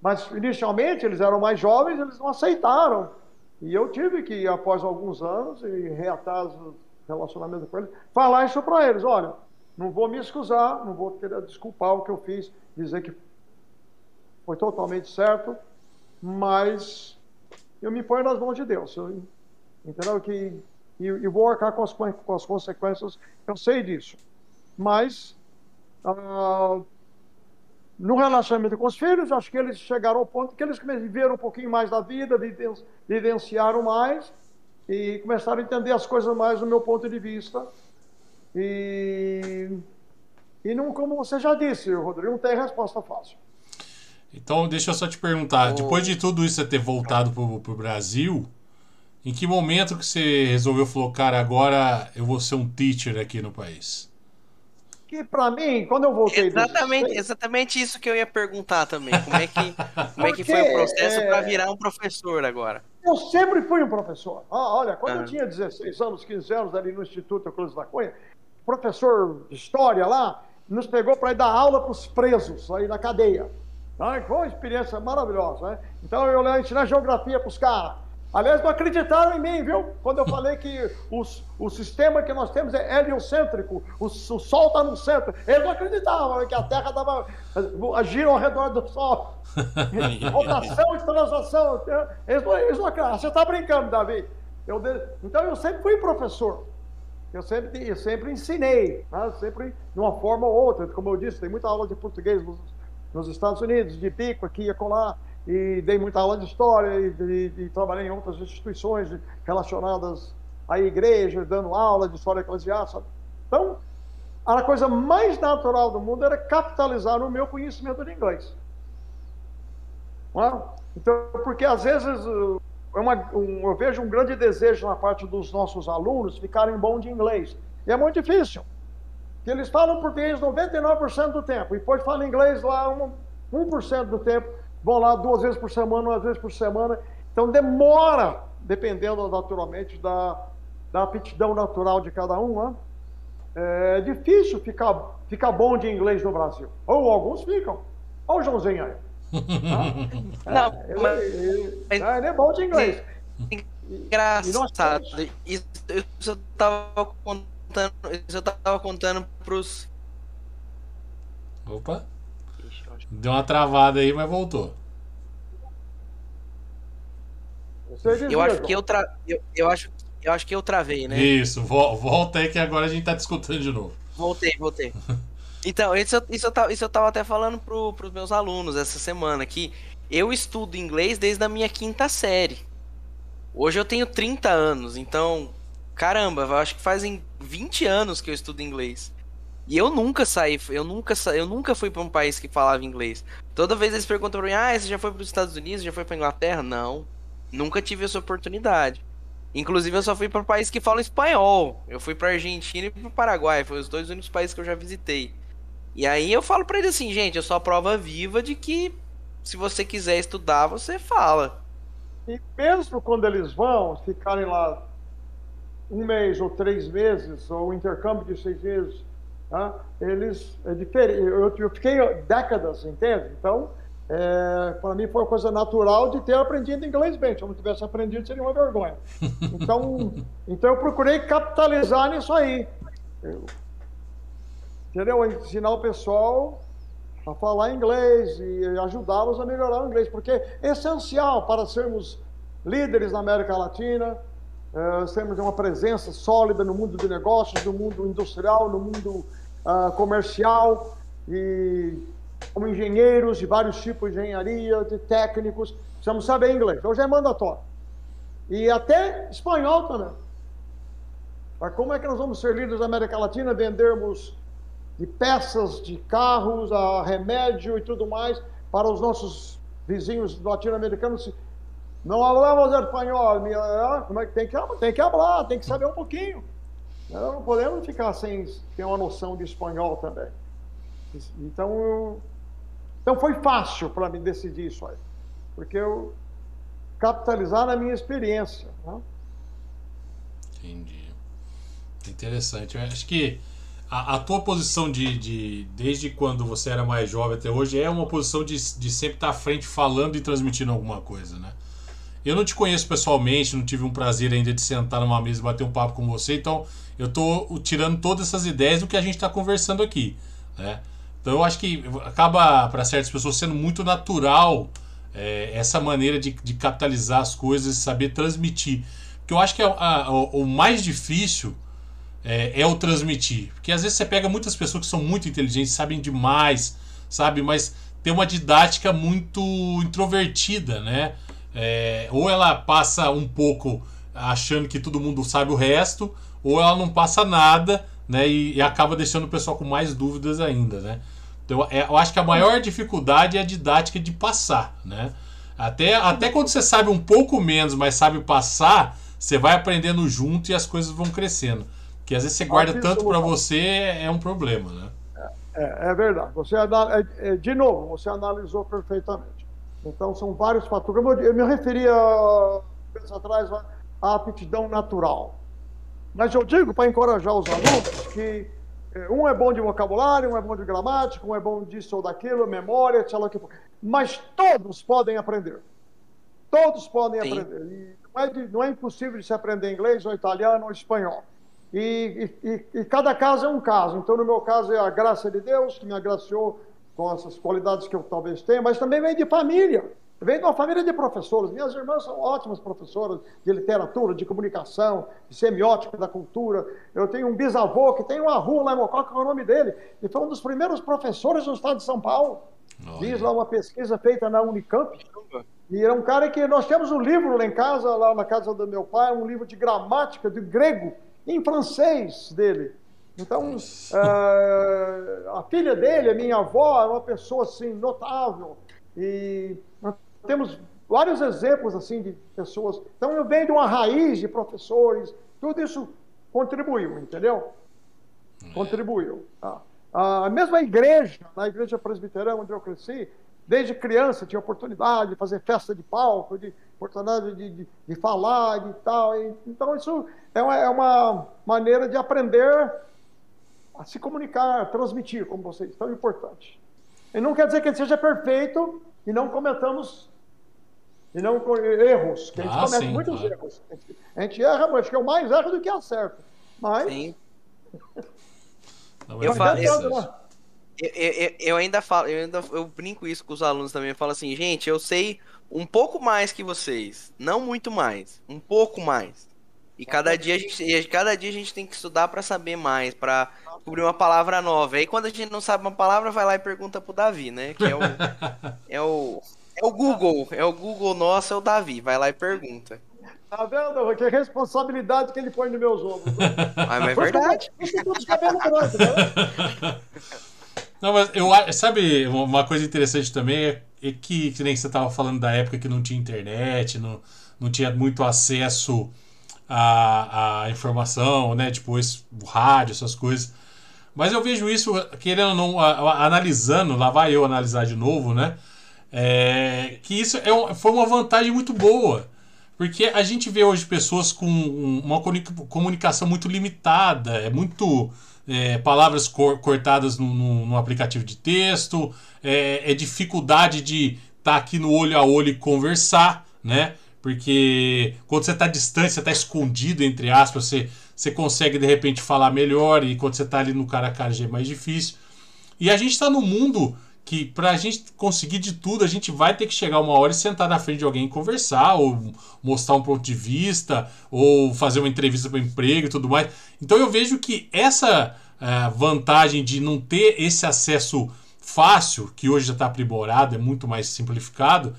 Mas inicialmente eles eram mais jovens, eles não aceitaram. E eu tive que, após alguns anos, reatar o relacionamento com eles, falar isso para eles: olha, não vou me excusar, não vou querer desculpar o que eu fiz, dizer que foi totalmente certo, mas eu me ponho nas mãos de Deus. Eu, entendeu? Que, e, e vou arcar com as, com as consequências, eu sei disso. Mas. Uh, no relacionamento com os filhos, acho que eles chegaram ao ponto que eles viveram um pouquinho mais da vida, vivenciaram mais e começaram a entender as coisas mais do meu ponto de vista. E, e não, como você já disse, Rodrigo, não tem resposta fácil. Então, deixa eu só te perguntar, depois de tudo isso você ter voltado para o Brasil, Em que momento que você resolveu falou, cara, agora eu vou ser um teacher aqui no país? Que para mim, quando eu voltei exatamente, dos... exatamente isso que eu ia perguntar também. Como é que, como é que foi o processo é... para virar um professor agora? Eu sempre fui um professor. Ah, olha, quando eu tinha 16 anos, 15 anos ali no Instituto Euclides da Cunha, professor de história lá nos pegou para ir dar aula para os presos aí na cadeia. Ah, foi uma experiência maravilhosa, né? Então eu ensinar geografia para os caras. Aliás, não acreditaram em mim, viu? Quando eu falei que os, o sistema que nós temos é heliocêntrico, o, o Sol está no centro. Eles não acreditavam que a Terra estava gira ao redor do Sol. Rotação e translação. Eles não, eles não acreditam. Você está brincando, Davi. Eu, então eu sempre fui professor. Eu sempre, eu sempre ensinei, né? sempre de uma forma ou outra. Como eu disse, tem muita aula de português nos, nos Estados Unidos, de pico aqui e acolá e dei muita aula de história e, e, e trabalhei em outras instituições relacionadas à igreja, dando aula de história eclesiástica. Então, a coisa mais natural do mundo era capitalizar no meu conhecimento de inglês. É? Então, porque às vezes é uma, um, eu vejo um grande desejo na parte dos nossos alunos ficarem bons de inglês. E é muito difícil. Eles falam português 99% do tempo, e depois falam inglês lá 1%, 1 do tempo vão lá duas vezes por semana, uma vez por semana. Então demora, dependendo naturalmente da, da aptidão natural de cada um. Né? É difícil ficar, ficar bom de inglês no Brasil. Ou alguns ficam. Olha o Joãozinho aí. Ah, Não, é, mas, ele, ele, ele, é bom de inglês. Engraçado. Isso, isso eu estava contando, isso eu tava contando pros. Opa! Deu uma travada aí, mas voltou. Eu acho que eu, tra... eu, eu, acho, eu acho que eu travei, né? Isso, volta aí que agora a gente tá discutindo de novo. Voltei, voltei. Então, isso, isso, eu, tava, isso eu tava até falando pro, pros meus alunos essa semana, que eu estudo inglês desde a minha quinta série. Hoje eu tenho 30 anos, então, caramba, eu acho que fazem 20 anos que eu estudo inglês. E eu nunca saí, eu nunca eu nunca fui para um país que falava inglês. Toda vez eles perguntam pra mim: "Ah, você já foi para os Estados Unidos? Já foi para Inglaterra?" Não. Nunca tive essa oportunidade. Inclusive eu só fui para países que falam espanhol. Eu fui para Argentina e para Paraguai, foi os dois únicos países que eu já visitei. E aí eu falo para eles assim, gente, eu sou a prova viva de que se você quiser estudar, você fala. E mesmo quando eles vão ficarem lá um mês ou três meses, ou um intercâmbio de seis meses, Tá? Eles, é diferente, eu, eu fiquei décadas, entende? Então, é, para mim foi uma coisa natural de ter aprendido inglês bem. Se eu não tivesse aprendido, seria uma vergonha. Então, então eu procurei capitalizar nisso aí. Eu, entendeu? Ensinar o pessoal a falar inglês e ajudá-los a melhorar o inglês, porque é essencial para sermos líderes na América Latina, é, sermos uma presença sólida no mundo de negócios, no mundo industrial, no mundo uh, comercial e como engenheiros de vários tipos de engenharia, de técnicos, precisamos saber inglês. Hoje é mandatório. E até espanhol também. Mas como é que nós vamos ser líderes da América Latina, vendermos de peças de carros a remédio e tudo mais para os nossos vizinhos latino-americanos? Não falamos espanhol, como é que tem que tem que falar, tem que saber um pouquinho. Nós não podemos ficar sem ter uma noção de espanhol também. Então, eu, então foi fácil para mim decidir isso aí, porque eu capitalizar na minha experiência. Né? Entendi. Interessante. Eu acho que a, a tua posição de, de, desde quando você era mais jovem até hoje é uma posição de, de sempre estar à frente falando e transmitindo alguma coisa, né? Eu não te conheço pessoalmente, não tive um prazer ainda de sentar numa mesa e bater um papo com você, então eu estou tirando todas essas ideias do que a gente está conversando aqui. Né? Então eu acho que acaba, para certas pessoas, sendo muito natural é, essa maneira de, de, capitalizar as coisas e saber transmitir. Porque eu acho que a, a, o mais difícil é, é, o transmitir. Porque às vezes você pega muitas pessoas que são muito inteligentes, sabem demais, sabe? Mas tem uma didática muito introvertida, né? É, ou ela passa um pouco achando que todo mundo sabe o resto, ou ela não passa nada, né? E, e acaba deixando o pessoal com mais dúvidas ainda, né? Então, é, eu acho que a maior dificuldade é a didática de passar, né? Até, até quando você sabe um pouco menos, mas sabe passar, você vai aprendendo junto e as coisas vão crescendo. Porque às vezes você guarda tanto para você, é um problema, né? É, é verdade. Você, é, é, de novo, você analisou perfeitamente. Então, são vários fatores. Eu me referia, atrás, à aptidão natural. Mas eu digo para encorajar os alunos que é, um é bom de vocabulário, um é bom de gramática, um é bom disso ou daquilo, memória, sei lá o que for. Mas todos podem aprender. Todos podem Sim. aprender. Não, é não é impossível de se aprender inglês, ou italiano, ou espanhol. E, e, e, cada caso é um caso. Então, no meu caso, é a graça de Deus que me agraciou com essas qualidades que eu talvez tenha, mas também vem de família. Vem de uma família de professores. Minhas irmãs são ótimas professoras de literatura, de comunicação, de semiótica da cultura. Eu tenho um bisavô que tem uma rua lá em Mococa, qual é o nome dele? E foi um dos primeiros professores do estado de São Paulo. Olha. Diz lá uma pesquisa feita na Unicamp. E era um cara que nós temos um livro lá em casa, lá na casa do meu pai, um livro de gramática de grego em francês dele. Então, uh, a filha dele, a minha avó, é uma pessoa assim notável. E temos vários exemplos assim de pessoas. Então eu venho de uma raiz de professores, tudo isso contribuiu, entendeu? É. Contribuiu. Tá? A mesma igreja, na igreja presbiteriana onde eu cresci, desde criança tinha oportunidade de fazer festa de palco, de oportunidade de, de, de falar e tal. Então isso é uma, é uma maneira de aprender a se comunicar, a transmitir, como vocês, tão importante. E não quer dizer que ele seja perfeito e não cometamos e não erros, que a gente ah, comete sim, muitos claro. erros. A gente erra, acho que eu mais erro do que acerto. Mas. Sim. eu, falo, eu, eu, eu, ainda falo, eu ainda eu brinco isso com os alunos também. Eu falo assim, gente, eu sei um pouco mais que vocês, não muito mais, um pouco mais. E cada dia a gente, cada dia a gente tem que estudar para saber mais, para descobrir uma palavra nova. Aí quando a gente não sabe uma palavra, vai lá e pergunta pro Davi, né? Que é o, é o é o Google, é o Google nosso, é o Davi. Vai lá e pergunta. Tá vendo? Que responsabilidade que ele põe nos meus ombros. Né? Ah, mas é verdade. Né? Não, mas eu sabe uma coisa interessante também é, é que, que nem você estava falando da época que não tinha internet, não, não tinha muito acesso à, à informação, né? Tipo, esse, o rádio, essas coisas. Mas eu vejo isso, querendo ou não, a, a, analisando, lá vai eu analisar de novo, né? É, que isso é um, foi uma vantagem muito boa. Porque a gente vê hoje pessoas com uma comunicação muito limitada, é muito é, palavras cor, cortadas no, no, no, aplicativo de texto, é, é dificuldade de estar tá aqui no olho a olho e conversar, né? Porque quando você está distante, você está escondido, entre aspas, você, você consegue de repente falar melhor, e quando você está ali no cara a cara já é mais difícil. E a gente está no mundo que para a gente conseguir de tudo, a gente vai ter que chegar uma hora e sentar na frente de alguém e conversar, ou mostrar um ponto de vista, ou fazer uma entrevista para emprego e tudo mais. Então eu vejo que essa uh, vantagem de não ter esse acesso fácil, que hoje já está aprimorado, é muito mais simplificado,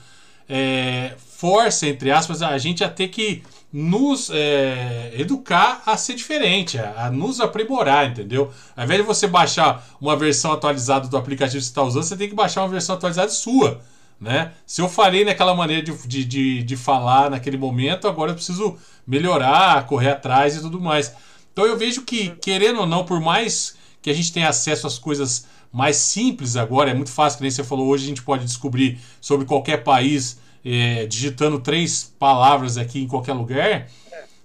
é, força, entre aspas, a gente a ter que nos é, educar a ser diferente, a, a, nos aprimorar, entendeu? Ao invés de você baixar uma versão atualizada do aplicativo que você está usando, você tem que baixar uma versão atualizada sua. Né? Se eu falei naquela maneira de, de, de, de falar naquele momento, agora eu preciso melhorar, correr atrás e tudo mais. Então eu vejo que, querendo ou não, por mais que a gente tenha acesso às coisas mais simples agora, é muito fácil, que nem você falou, hoje a gente pode descobrir sobre qualquer país é, digitando três palavras aqui em qualquer lugar.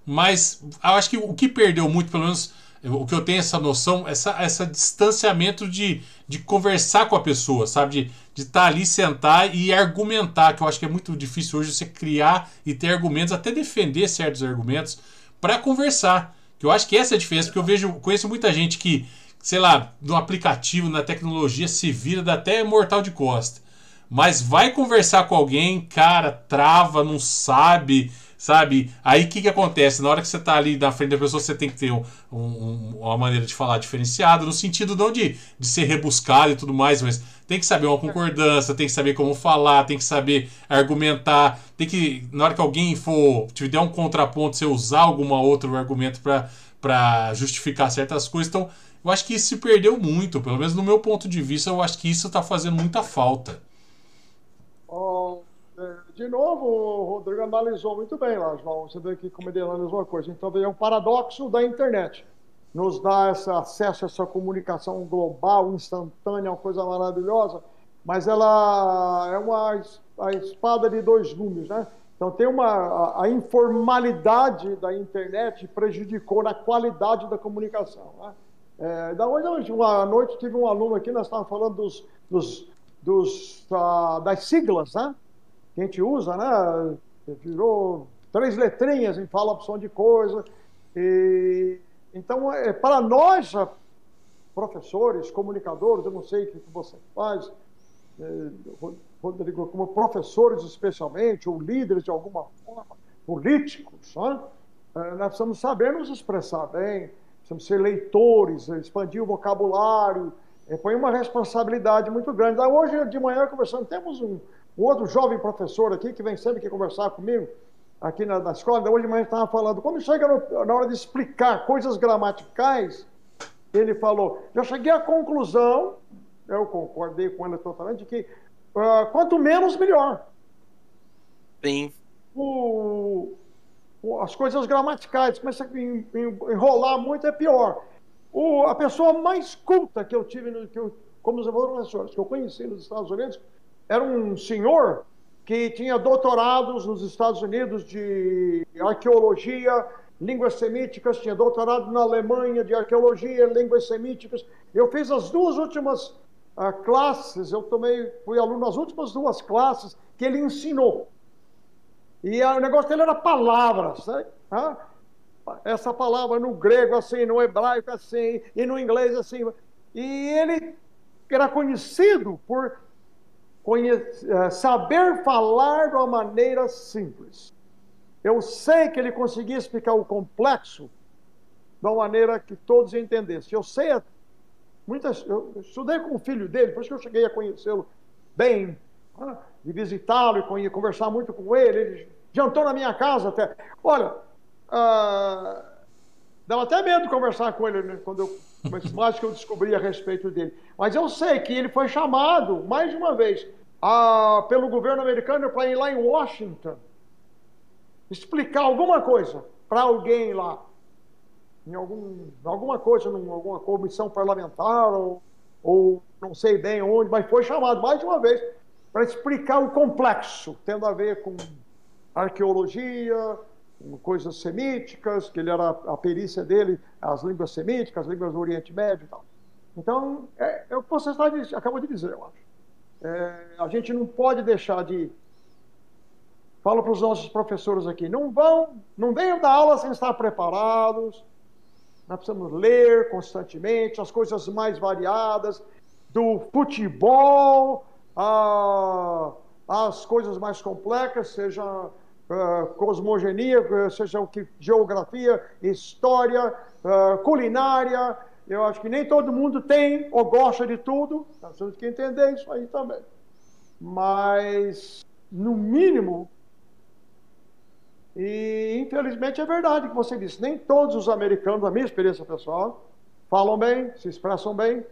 Mas acho que o que perdeu muito, pelo menos o que eu tenho essa noção, essa, essa distanciamento de, de conversar com a pessoa, sabe? De estar tá ali, sentar e argumentar, que eu acho que é muito difícil hoje você criar e ter argumentos, até defender certos argumentos, para conversar. Que eu acho que essa é a diferença, porque eu vejo, conheço muita gente que, sei lá, no aplicativo, na tecnologia, se vira, dá até mortal de costa. Mas vai conversar com alguém, cara, trava, não sabe, sabe? Aí o que, que acontece? Na hora que você está ali na frente da pessoa, você tem que ter um, um, uma maneira de falar diferenciada, no sentido não de, de ser rebuscado e tudo mais, mas tem que saber uma concordância, tem que saber como falar, tem que saber argumentar, tem que, na hora que alguém for te der um contraponto, você usar algum outro argumento para justificar certas coisas. Então, eu acho que isso se perdeu muito, pelo menos no meu ponto de vista, eu acho que isso está fazendo muita falta. Oh, de novo, o Rodrigo analisou muito bem lá, João. Você vê ele analisou a coisa. Então, é um paradoxo da internet. Nos dá esse acesso a essa comunicação global, instantânea, uma coisa maravilhosa, mas ela é uma a espada de dois gumes, né? Então, tem uma. A, informalidade da internet prejudicou na qualidade da comunicação. Né? É, da hoje, noite, tive um aluno aqui, nós estávamos falando dos, dos, dos uh, das siglas, né? Que a gente usa, né? Virou três letrinhas em fala opção de coisa. E, então, é, para nós, professores, comunicadores, eu não sei o que você faz, é, Rodrigo, como professores especialmente, ou líderes de alguma forma, políticos, né? É, nós precisamos saber nos expressar bem, precisamos ser leitores, expandir o vocabulário, é, põe uma responsabilidade muito grande. Hoje de manhã, conversando, temos um, um outro jovem professor aqui que vem sempre aqui conversar comigo, aqui na, na escola. Hoje de manhã estava falando, quando chega no, na hora de explicar coisas gramaticais, ele falou: já cheguei à conclusão, eu concordei com ele totalmente, de que Uh, quanto menos, melhor. Sim. O, o, as coisas gramaticais começam a enrolar muito, é pior. O, a pessoa mais culta que eu tive, no, que eu, como os professores, que eu conheci nos Estados Unidos, era um senhor que tinha doutorados nos Estados Unidos de arqueologia, línguas semíticas, tinha doutorado na Alemanha de arqueologia, línguas semíticas. Eu fiz as duas últimas uh, classes, eu tomei, fui aluno nas últimas duas classes que ele ensinou. E uh, o negócio dele era palavras, né? Uh, essa palavra no grego assim, no hebraico assim, e no inglês assim. E ele era conhecido por eh, saber falar de uma maneira simples. Eu sei que ele conseguia explicar o complexo de uma maneira que todos entendessem. Eu sei Muitas, eu estudei com o filho dele, isso que eu cheguei a conhecê-lo bem, né, de visitá-lo e conversar muito com ele. Ele jantou na minha casa até. Olha, ah, dava até medo conversar com ele né, quando eu, mais que eu descobri a respeito dele. Mas eu sei que ele foi chamado mais de uma vez a, pelo governo americano para ir lá em Washington explicar alguma coisa para alguém lá em algum, alguma coisa, em alguma comissão parlamentar, ou, ou não sei bem onde, mas foi chamado mais de uma vez para explicar o complexo, tendo a ver com arqueologia, coisas semíticas, que ele era a perícia dele, as línguas semíticas, as línguas do Oriente Médio e tal. Então, é, é o que você está, acabou de dizer, eu acho. É, a gente não pode deixar de. Falo para os nossos professores aqui: não vão, não venham da aula sem estar preparados, nós precisamos ler constantemente as coisas mais variadas, do futebol a, as coisas mais complexas, seja uh, cosmogenia, seja o que geografia, história, uh, culinária. Eu acho que nem todo mundo tem ou gosta de tudo. Nós temos que entender isso aí também. Mas, no mínimo, e infelizmente é verdade o que você disse. Nem todos os americanos, na minha experiência pessoal, falam bem, se expressam bem.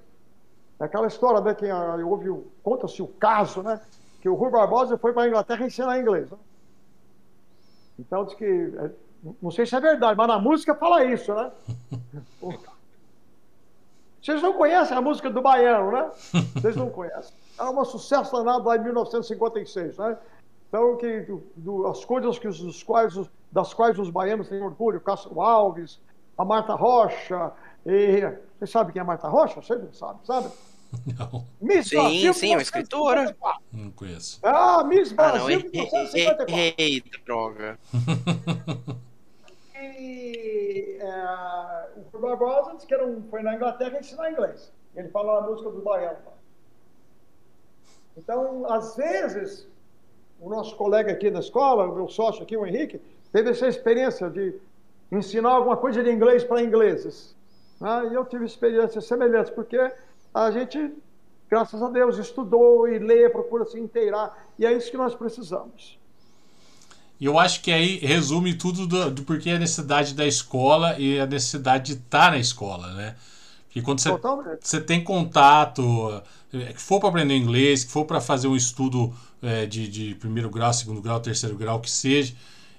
É aquela história, né, que houve, conta-se o caso, né, que o Rui Barbosa foi para a Inglaterra ensinar inglês. Né? Então diz que, é, não sei se é verdade, mas na música fala isso, né? Vocês não conhecem a música do Baiano, né? Vocês não conhecem. Era um sucesso danado lá em 1956, né? Então, que, do, as coisas que os, quais, das quais os baianos têm orgulho, Castro Alves, a Marta Rocha, e, você sabe quem é a Marta Rocha? Você não sabe, sabe? Não. Miss sim, Brasil, sim, uma escritora. Não conheço. Ah, Miss Brasil, ah, não, Eita, droga. e, é, o Barbosa disse que era um, foi na Inglaterra ensinar inglês. Ele falou a música do baiano. Então, às vezes, o nosso colega aqui da escola, o meu sócio aqui, o Henrique, teve essa experiência de ensinar alguma coisa de inglês para ingleses. Né? E eu tive experiências semelhantes, porque a gente, graças a Deus, estudou e lê, procura se inteirar, e é isso que nós precisamos. E eu acho que aí resume tudo do, do porquê a necessidade da escola e a necessidade de estar na escola, né? Que quando você, você tem contato, é, que for para aprender inglês, que for para fazer um estudo é, de, de primeiro grau, segundo grau, terceiro grau, que seja,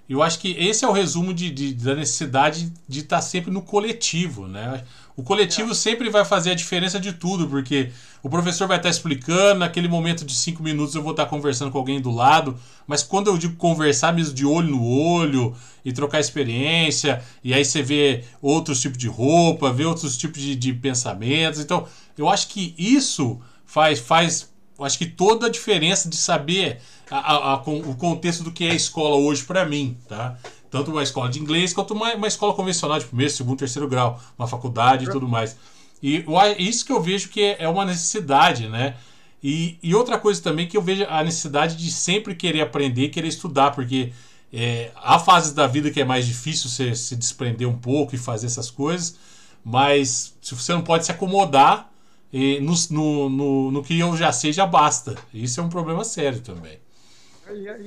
eu acho que esse é o resumo de, de da necessidade de estar sempre no coletivo, né? O coletivo é. sempre vai fazer a diferença de tudo, porque o professor vai estar explicando, naquele momento de cinco minutos eu vou estar conversando com alguém do lado, mas quando eu digo conversar mesmo de olho no olho e trocar experiência, e aí você vê outros tipos de roupa, vê outros tipos de, de pensamentos. Então, eu acho que isso faz, faz acho que toda a diferença de saber a, a, a, o contexto do que é a escola hoje para mim, tá? Tanto uma escola de inglês quanto uma, uma escola convencional de primeiro, segundo, terceiro grau, uma faculdade e tudo mais. E isso que eu vejo que é, é uma necessidade, né? E, e, outra coisa também que eu vejo a necessidade de sempre querer aprender, querer estudar, porque é, há fases da vida que é mais difícil você se desprender um pouco e fazer essas coisas, mas se você não pode se acomodar e no, no, no, no, que eu já sei já basta. Isso é um problema sério também.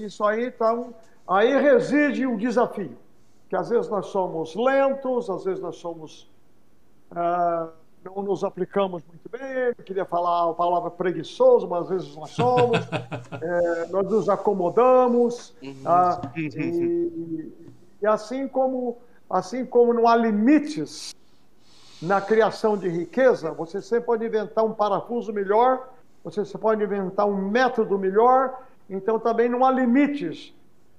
Isso aí, então, Aí reside o desafio, que às vezes nós somos lentos, às vezes nós somos ah, não nos aplicamos muito bem. Eu queria falar a palavra preguiçoso, mas às vezes nós somos. é, nós nos acomodamos. Uhum. Ah, e, e, assim como assim como não há limites na criação de riqueza, você sempre pode inventar um parafuso melhor, você pode inventar um método melhor. Então também não há limites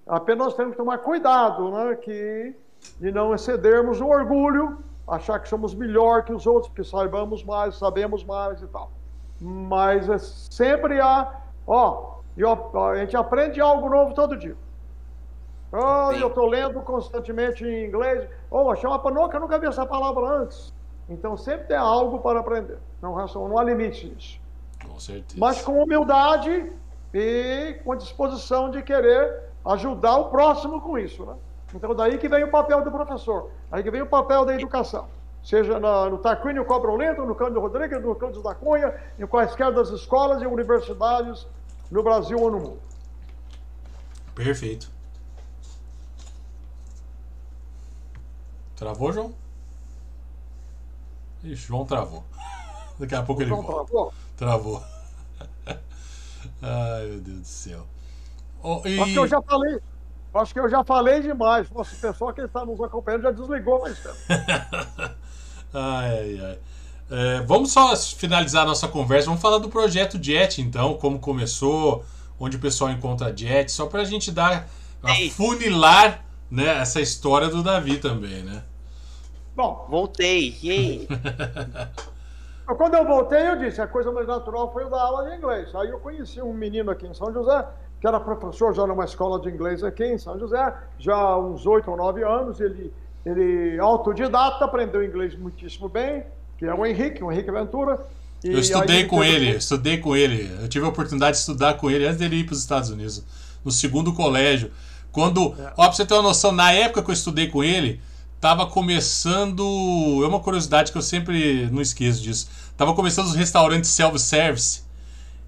Apenas temos que tomar cuidado, né? Que, de não excedermos o orgulho, achar que somos melhor que os outros, que saibamos mais, sabemos mais e tal. Mas é sempre há, ó, a gente aprende algo novo todo dia. Oh, eu estou lendo constantemente em inglês. Oh, chama panoca, eu nunca vi essa palavra antes. Então sempre tem algo para aprender. Não, não há limite nisso. Com certeza. Mas com humildade e com disposição de querer ajudar o próximo com isso. Né? Então, daí que vem o papel do professor, aí que vem o papel da educação. Seja na, no Tarquínio Cobra Lento, no Cândido Rodrigues, no Cândido da Cunha, em quaisquer das escolas e universidades no Brasil ou no mundo. Perfeito. Travou, João? Ixi, João travou. Daqui a pouco o ele João volta. Travou? Travou. Ai, meu Deus do céu. Oh, e... Acho que eu já falei. Acho que eu já falei demais. Nossa, o pessoal que está nos acompanhando já desligou mais tempo. ai, ai. É, vamos só finalizar a nossa conversa. Vamos falar do projeto Jet, então, como começou, onde o pessoal encontra Jet, só para a gente dar, funilar né, essa história do Davi também, né? Bom, voltei. Yay. Quando eu voltei, eu disse: a coisa mais natural foi o da aula de inglês. Aí eu conheci um menino aqui em São José que era professor já numa escola de inglês aqui em São José, já há uns oito ou nove anos. Ele, ele autodidata, aprendeu inglês muitíssimo bem, que é o Henrique, o Henrique Ventura. eu estudei com ele, estudei com ele. Eu tive a oportunidade de estudar com ele antes dele ir para os Estados Unidos, no segundo colégio. Quando, é. ó, pra você ter uma noção, na época que eu estudei com ele, tava começando. É uma curiosidade que eu sempre não esqueço disso. Tava começando os restaurantes self-service.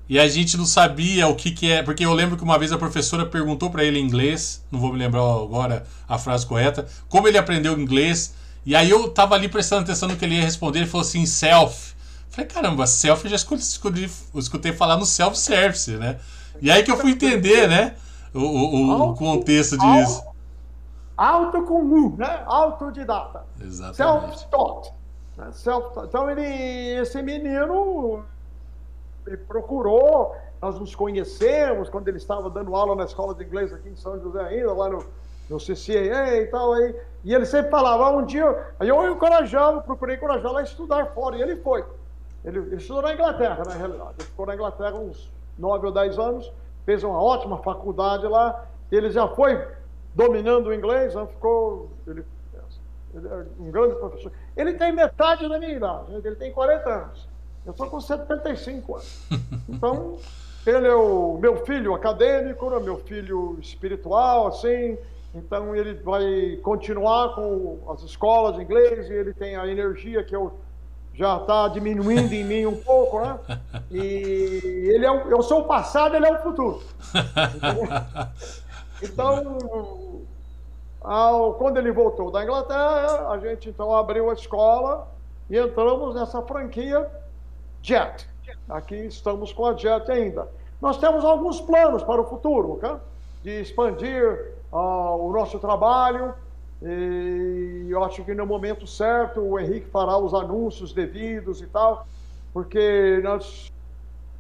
E a gente não sabia o que, que é. Porque eu lembro que uma vez a professora perguntou para ele em inglês, não vou me lembrar agora a frase correta, como ele aprendeu inglês. E aí eu tava ali prestando atenção no que ele ia responder, ele falou assim, self. Falei, caramba, self eu já escutei, escutei falar no self-service, né? E aí que eu fui entender, né? O, o, o contexto disso. Auto comum, né? Autodidata. Exatamente. Self-taught. Né? Self então ele, esse menino ele procurou, nós nos conhecemos quando ele estava dando aula na escola de inglês aqui em São José ainda, lá no, no e tal, aí, e ele sempre falava, ah, um dia, aí eu encorajava, procurei encorajá-lo a estudar fora, e ele foi. Ele, ele, estudou na Inglaterra, na realidade, ele ficou na Inglaterra uns nove ou dez anos, fez uma ótima faculdade lá, ele já foi dominando o inglês, né, ficou, ele, ele é um grande professor. Ele tem metade da minha idade, ele tem 40 anos. Eu estou com 75 anos. Então, ele é o meu filho acadêmico, né, meu filho espiritual, assim. Então, ele vai continuar com as escolas de inglês e ele tem a energia que eu já está diminuindo em mim um pouco, né? E ele é o, eu sou o passado, ele é o futuro. Então, ao, quando ele voltou da Inglaterra, a gente então abriu a escola e entramos nessa franquia Jet. Aqui estamos com a Jet ainda. Nós temos alguns planos para o futuro, de expandir uh, o nosso trabalho. E eu acho que no momento certo o Henrique fará os anúncios devidos e tal, porque nós.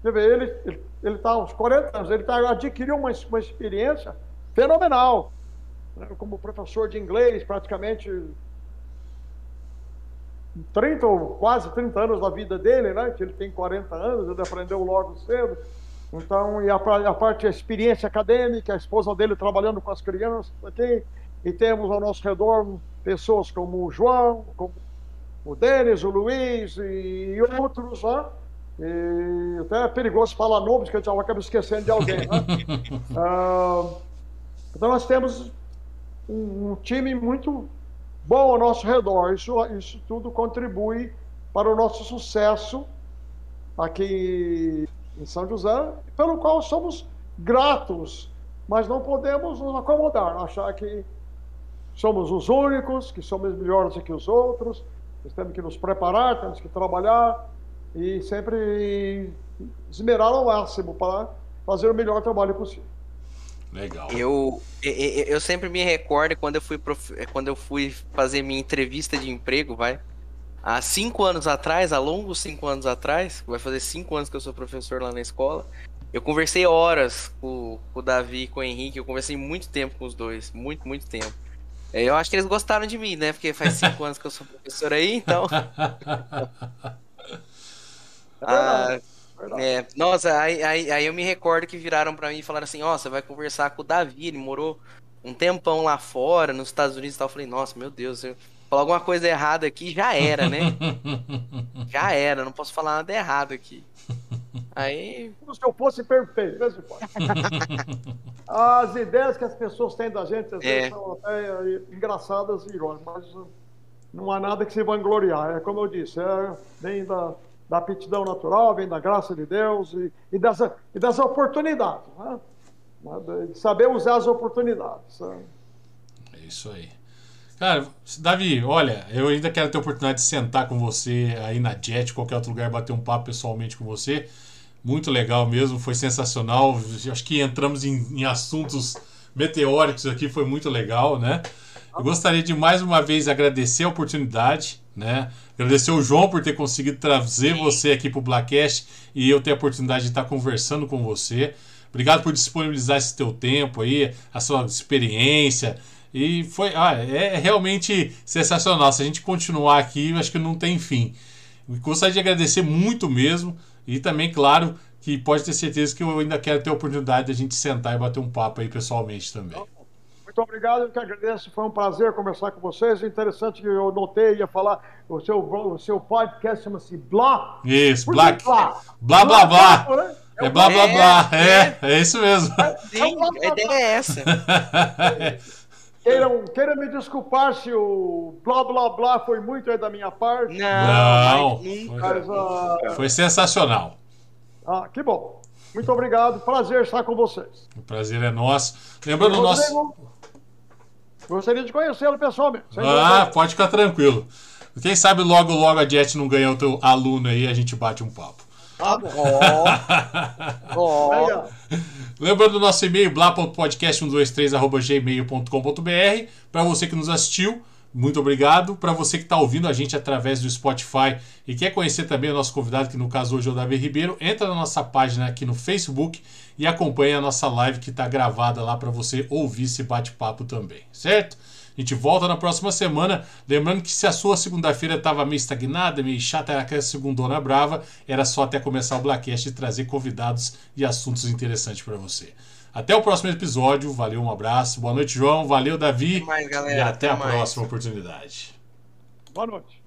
Quer ver, ele está aos 40 anos, ele tá, adquiriu uma, uma experiência fenomenal. Né? Como professor de inglês, praticamente 30 ou quase 30 anos da vida dele, né? Que ele tem 40 anos, ele aprendeu logo cedo. Então, e a, a parte da experiência acadêmica, a esposa dele trabalhando com as crianças aqui, e temos ao nosso redor pessoas como o João, como o Denis, o Luiz e outros, né? E até é perigoso falar nomes, que a gente acaba esquecendo de alguém, né? uh, então nós temos um, um time muito bom ao nosso redor. Isso, isso tudo contribui para o nosso sucesso aqui em São José, pelo qual somos gratos, mas não podemos nos acomodar, achar que somos os únicos, que somos melhores do que os outros. Nós temos que nos preparar, temos que trabalhar e sempre esmerar ao máximo para fazer o melhor trabalho possível. Legal. Eu, eu, eu sempre me recordo quando eu fui prof... quando eu fui fazer minha entrevista de emprego, vai. Há cinco anos atrás, há longos cinco anos atrás, vai fazer cinco anos que eu sou professor lá na escola. Eu conversei horas com, com o Davi e com o Henrique, eu conversei muito tempo com os dois, muito, muito tempo. É, eu acho que eles gostaram de mim, né? Porque faz cinco anos que eu sou professor aí, então. ah, é, nossa, aí, aí, aí, eu me recordo que viraram para mim e falaram assim: Ó, oh, você vai conversar com o Davi, ele morou um tempão lá fora, nos Estados Unidos e tal. Eu falei: Nossa, meu Deus, se eu falar alguma coisa errada aqui, já era, né? já era, não posso falar nada errado aqui. Aí. Como se eu fosse perfeito, mesmo As ideias que as pessoas têm da gente às é. vezes são até engraçadas e irônicas, mas não há nada que se vangloriar. É como eu disse, é, vem da da aptidão natural, vem da graça de Deus e, e, dessa, e dessa oportunidade, né? de saber usar as oportunidades. Né? É isso aí. Cara, Davi, olha, eu ainda quero ter a oportunidade de sentar com você aí na Jet, qualquer outro lugar, bater um papo pessoalmente com você. Muito legal mesmo, foi sensacional. Acho que entramos em, em assuntos meteóricos aqui, foi muito legal, né? Eu gostaria de mais uma vez agradecer a oportunidade, né? Agradecer o João por ter conseguido trazer Sim. você aqui para o Blackcast e eu ter a oportunidade de estar conversando com você. Obrigado por disponibilizar esse teu tempo aí, a sua experiência. E foi, ah, é realmente sensacional. Se a gente continuar aqui, acho que não tem fim. Gostaria de agradecer muito mesmo e também, claro, que pode ter certeza que eu ainda quero ter a oportunidade de a gente sentar e bater um papo aí pessoalmente também. Muito obrigado, eu que agradeço. Foi um prazer conversar com vocês. Interessante que eu notei, ia falar, o seu, o seu podcast chama-se Blá. Isso, Blá. Blá, blá, blá. blá. Né? É blá, blá, blá. É, é, é isso mesmo. Sim, a ideia é essa. Queiram, queiram me desculpar se o blá blá blá foi muito aí da minha parte. Não, não mas, uh... foi sensacional. Ah, que bom. Muito obrigado. Prazer estar com vocês. O prazer é nosso. Lembrando o nosso. Gostaria de conhecê-lo pessoalmente. Ah, pode ficar tranquilo. Quem sabe logo, logo a Jet não ganha o teu aluno aí a gente bate um papo. Ah, oh. oh. Lembrando do nosso e-mail, blá.podcast123.gmail.com.br para você que nos assistiu. Muito obrigado. Para você que está ouvindo a gente através do Spotify e quer conhecer também o nosso convidado, que no caso hoje é o Davi Ribeiro, entra na nossa página aqui no Facebook e acompanha a nossa live que está gravada lá para você ouvir esse bate-papo também, certo? A gente volta na próxima semana. Lembrando que se a sua segunda-feira estava meio estagnada, meio chata, era aquela segundona brava, era só até começar o Blackcast e trazer convidados e assuntos interessantes para você. Até o próximo episódio. Valeu, um abraço. Boa noite, João. Valeu, Davi. Mais, e até, até a mais. próxima oportunidade. Boa noite.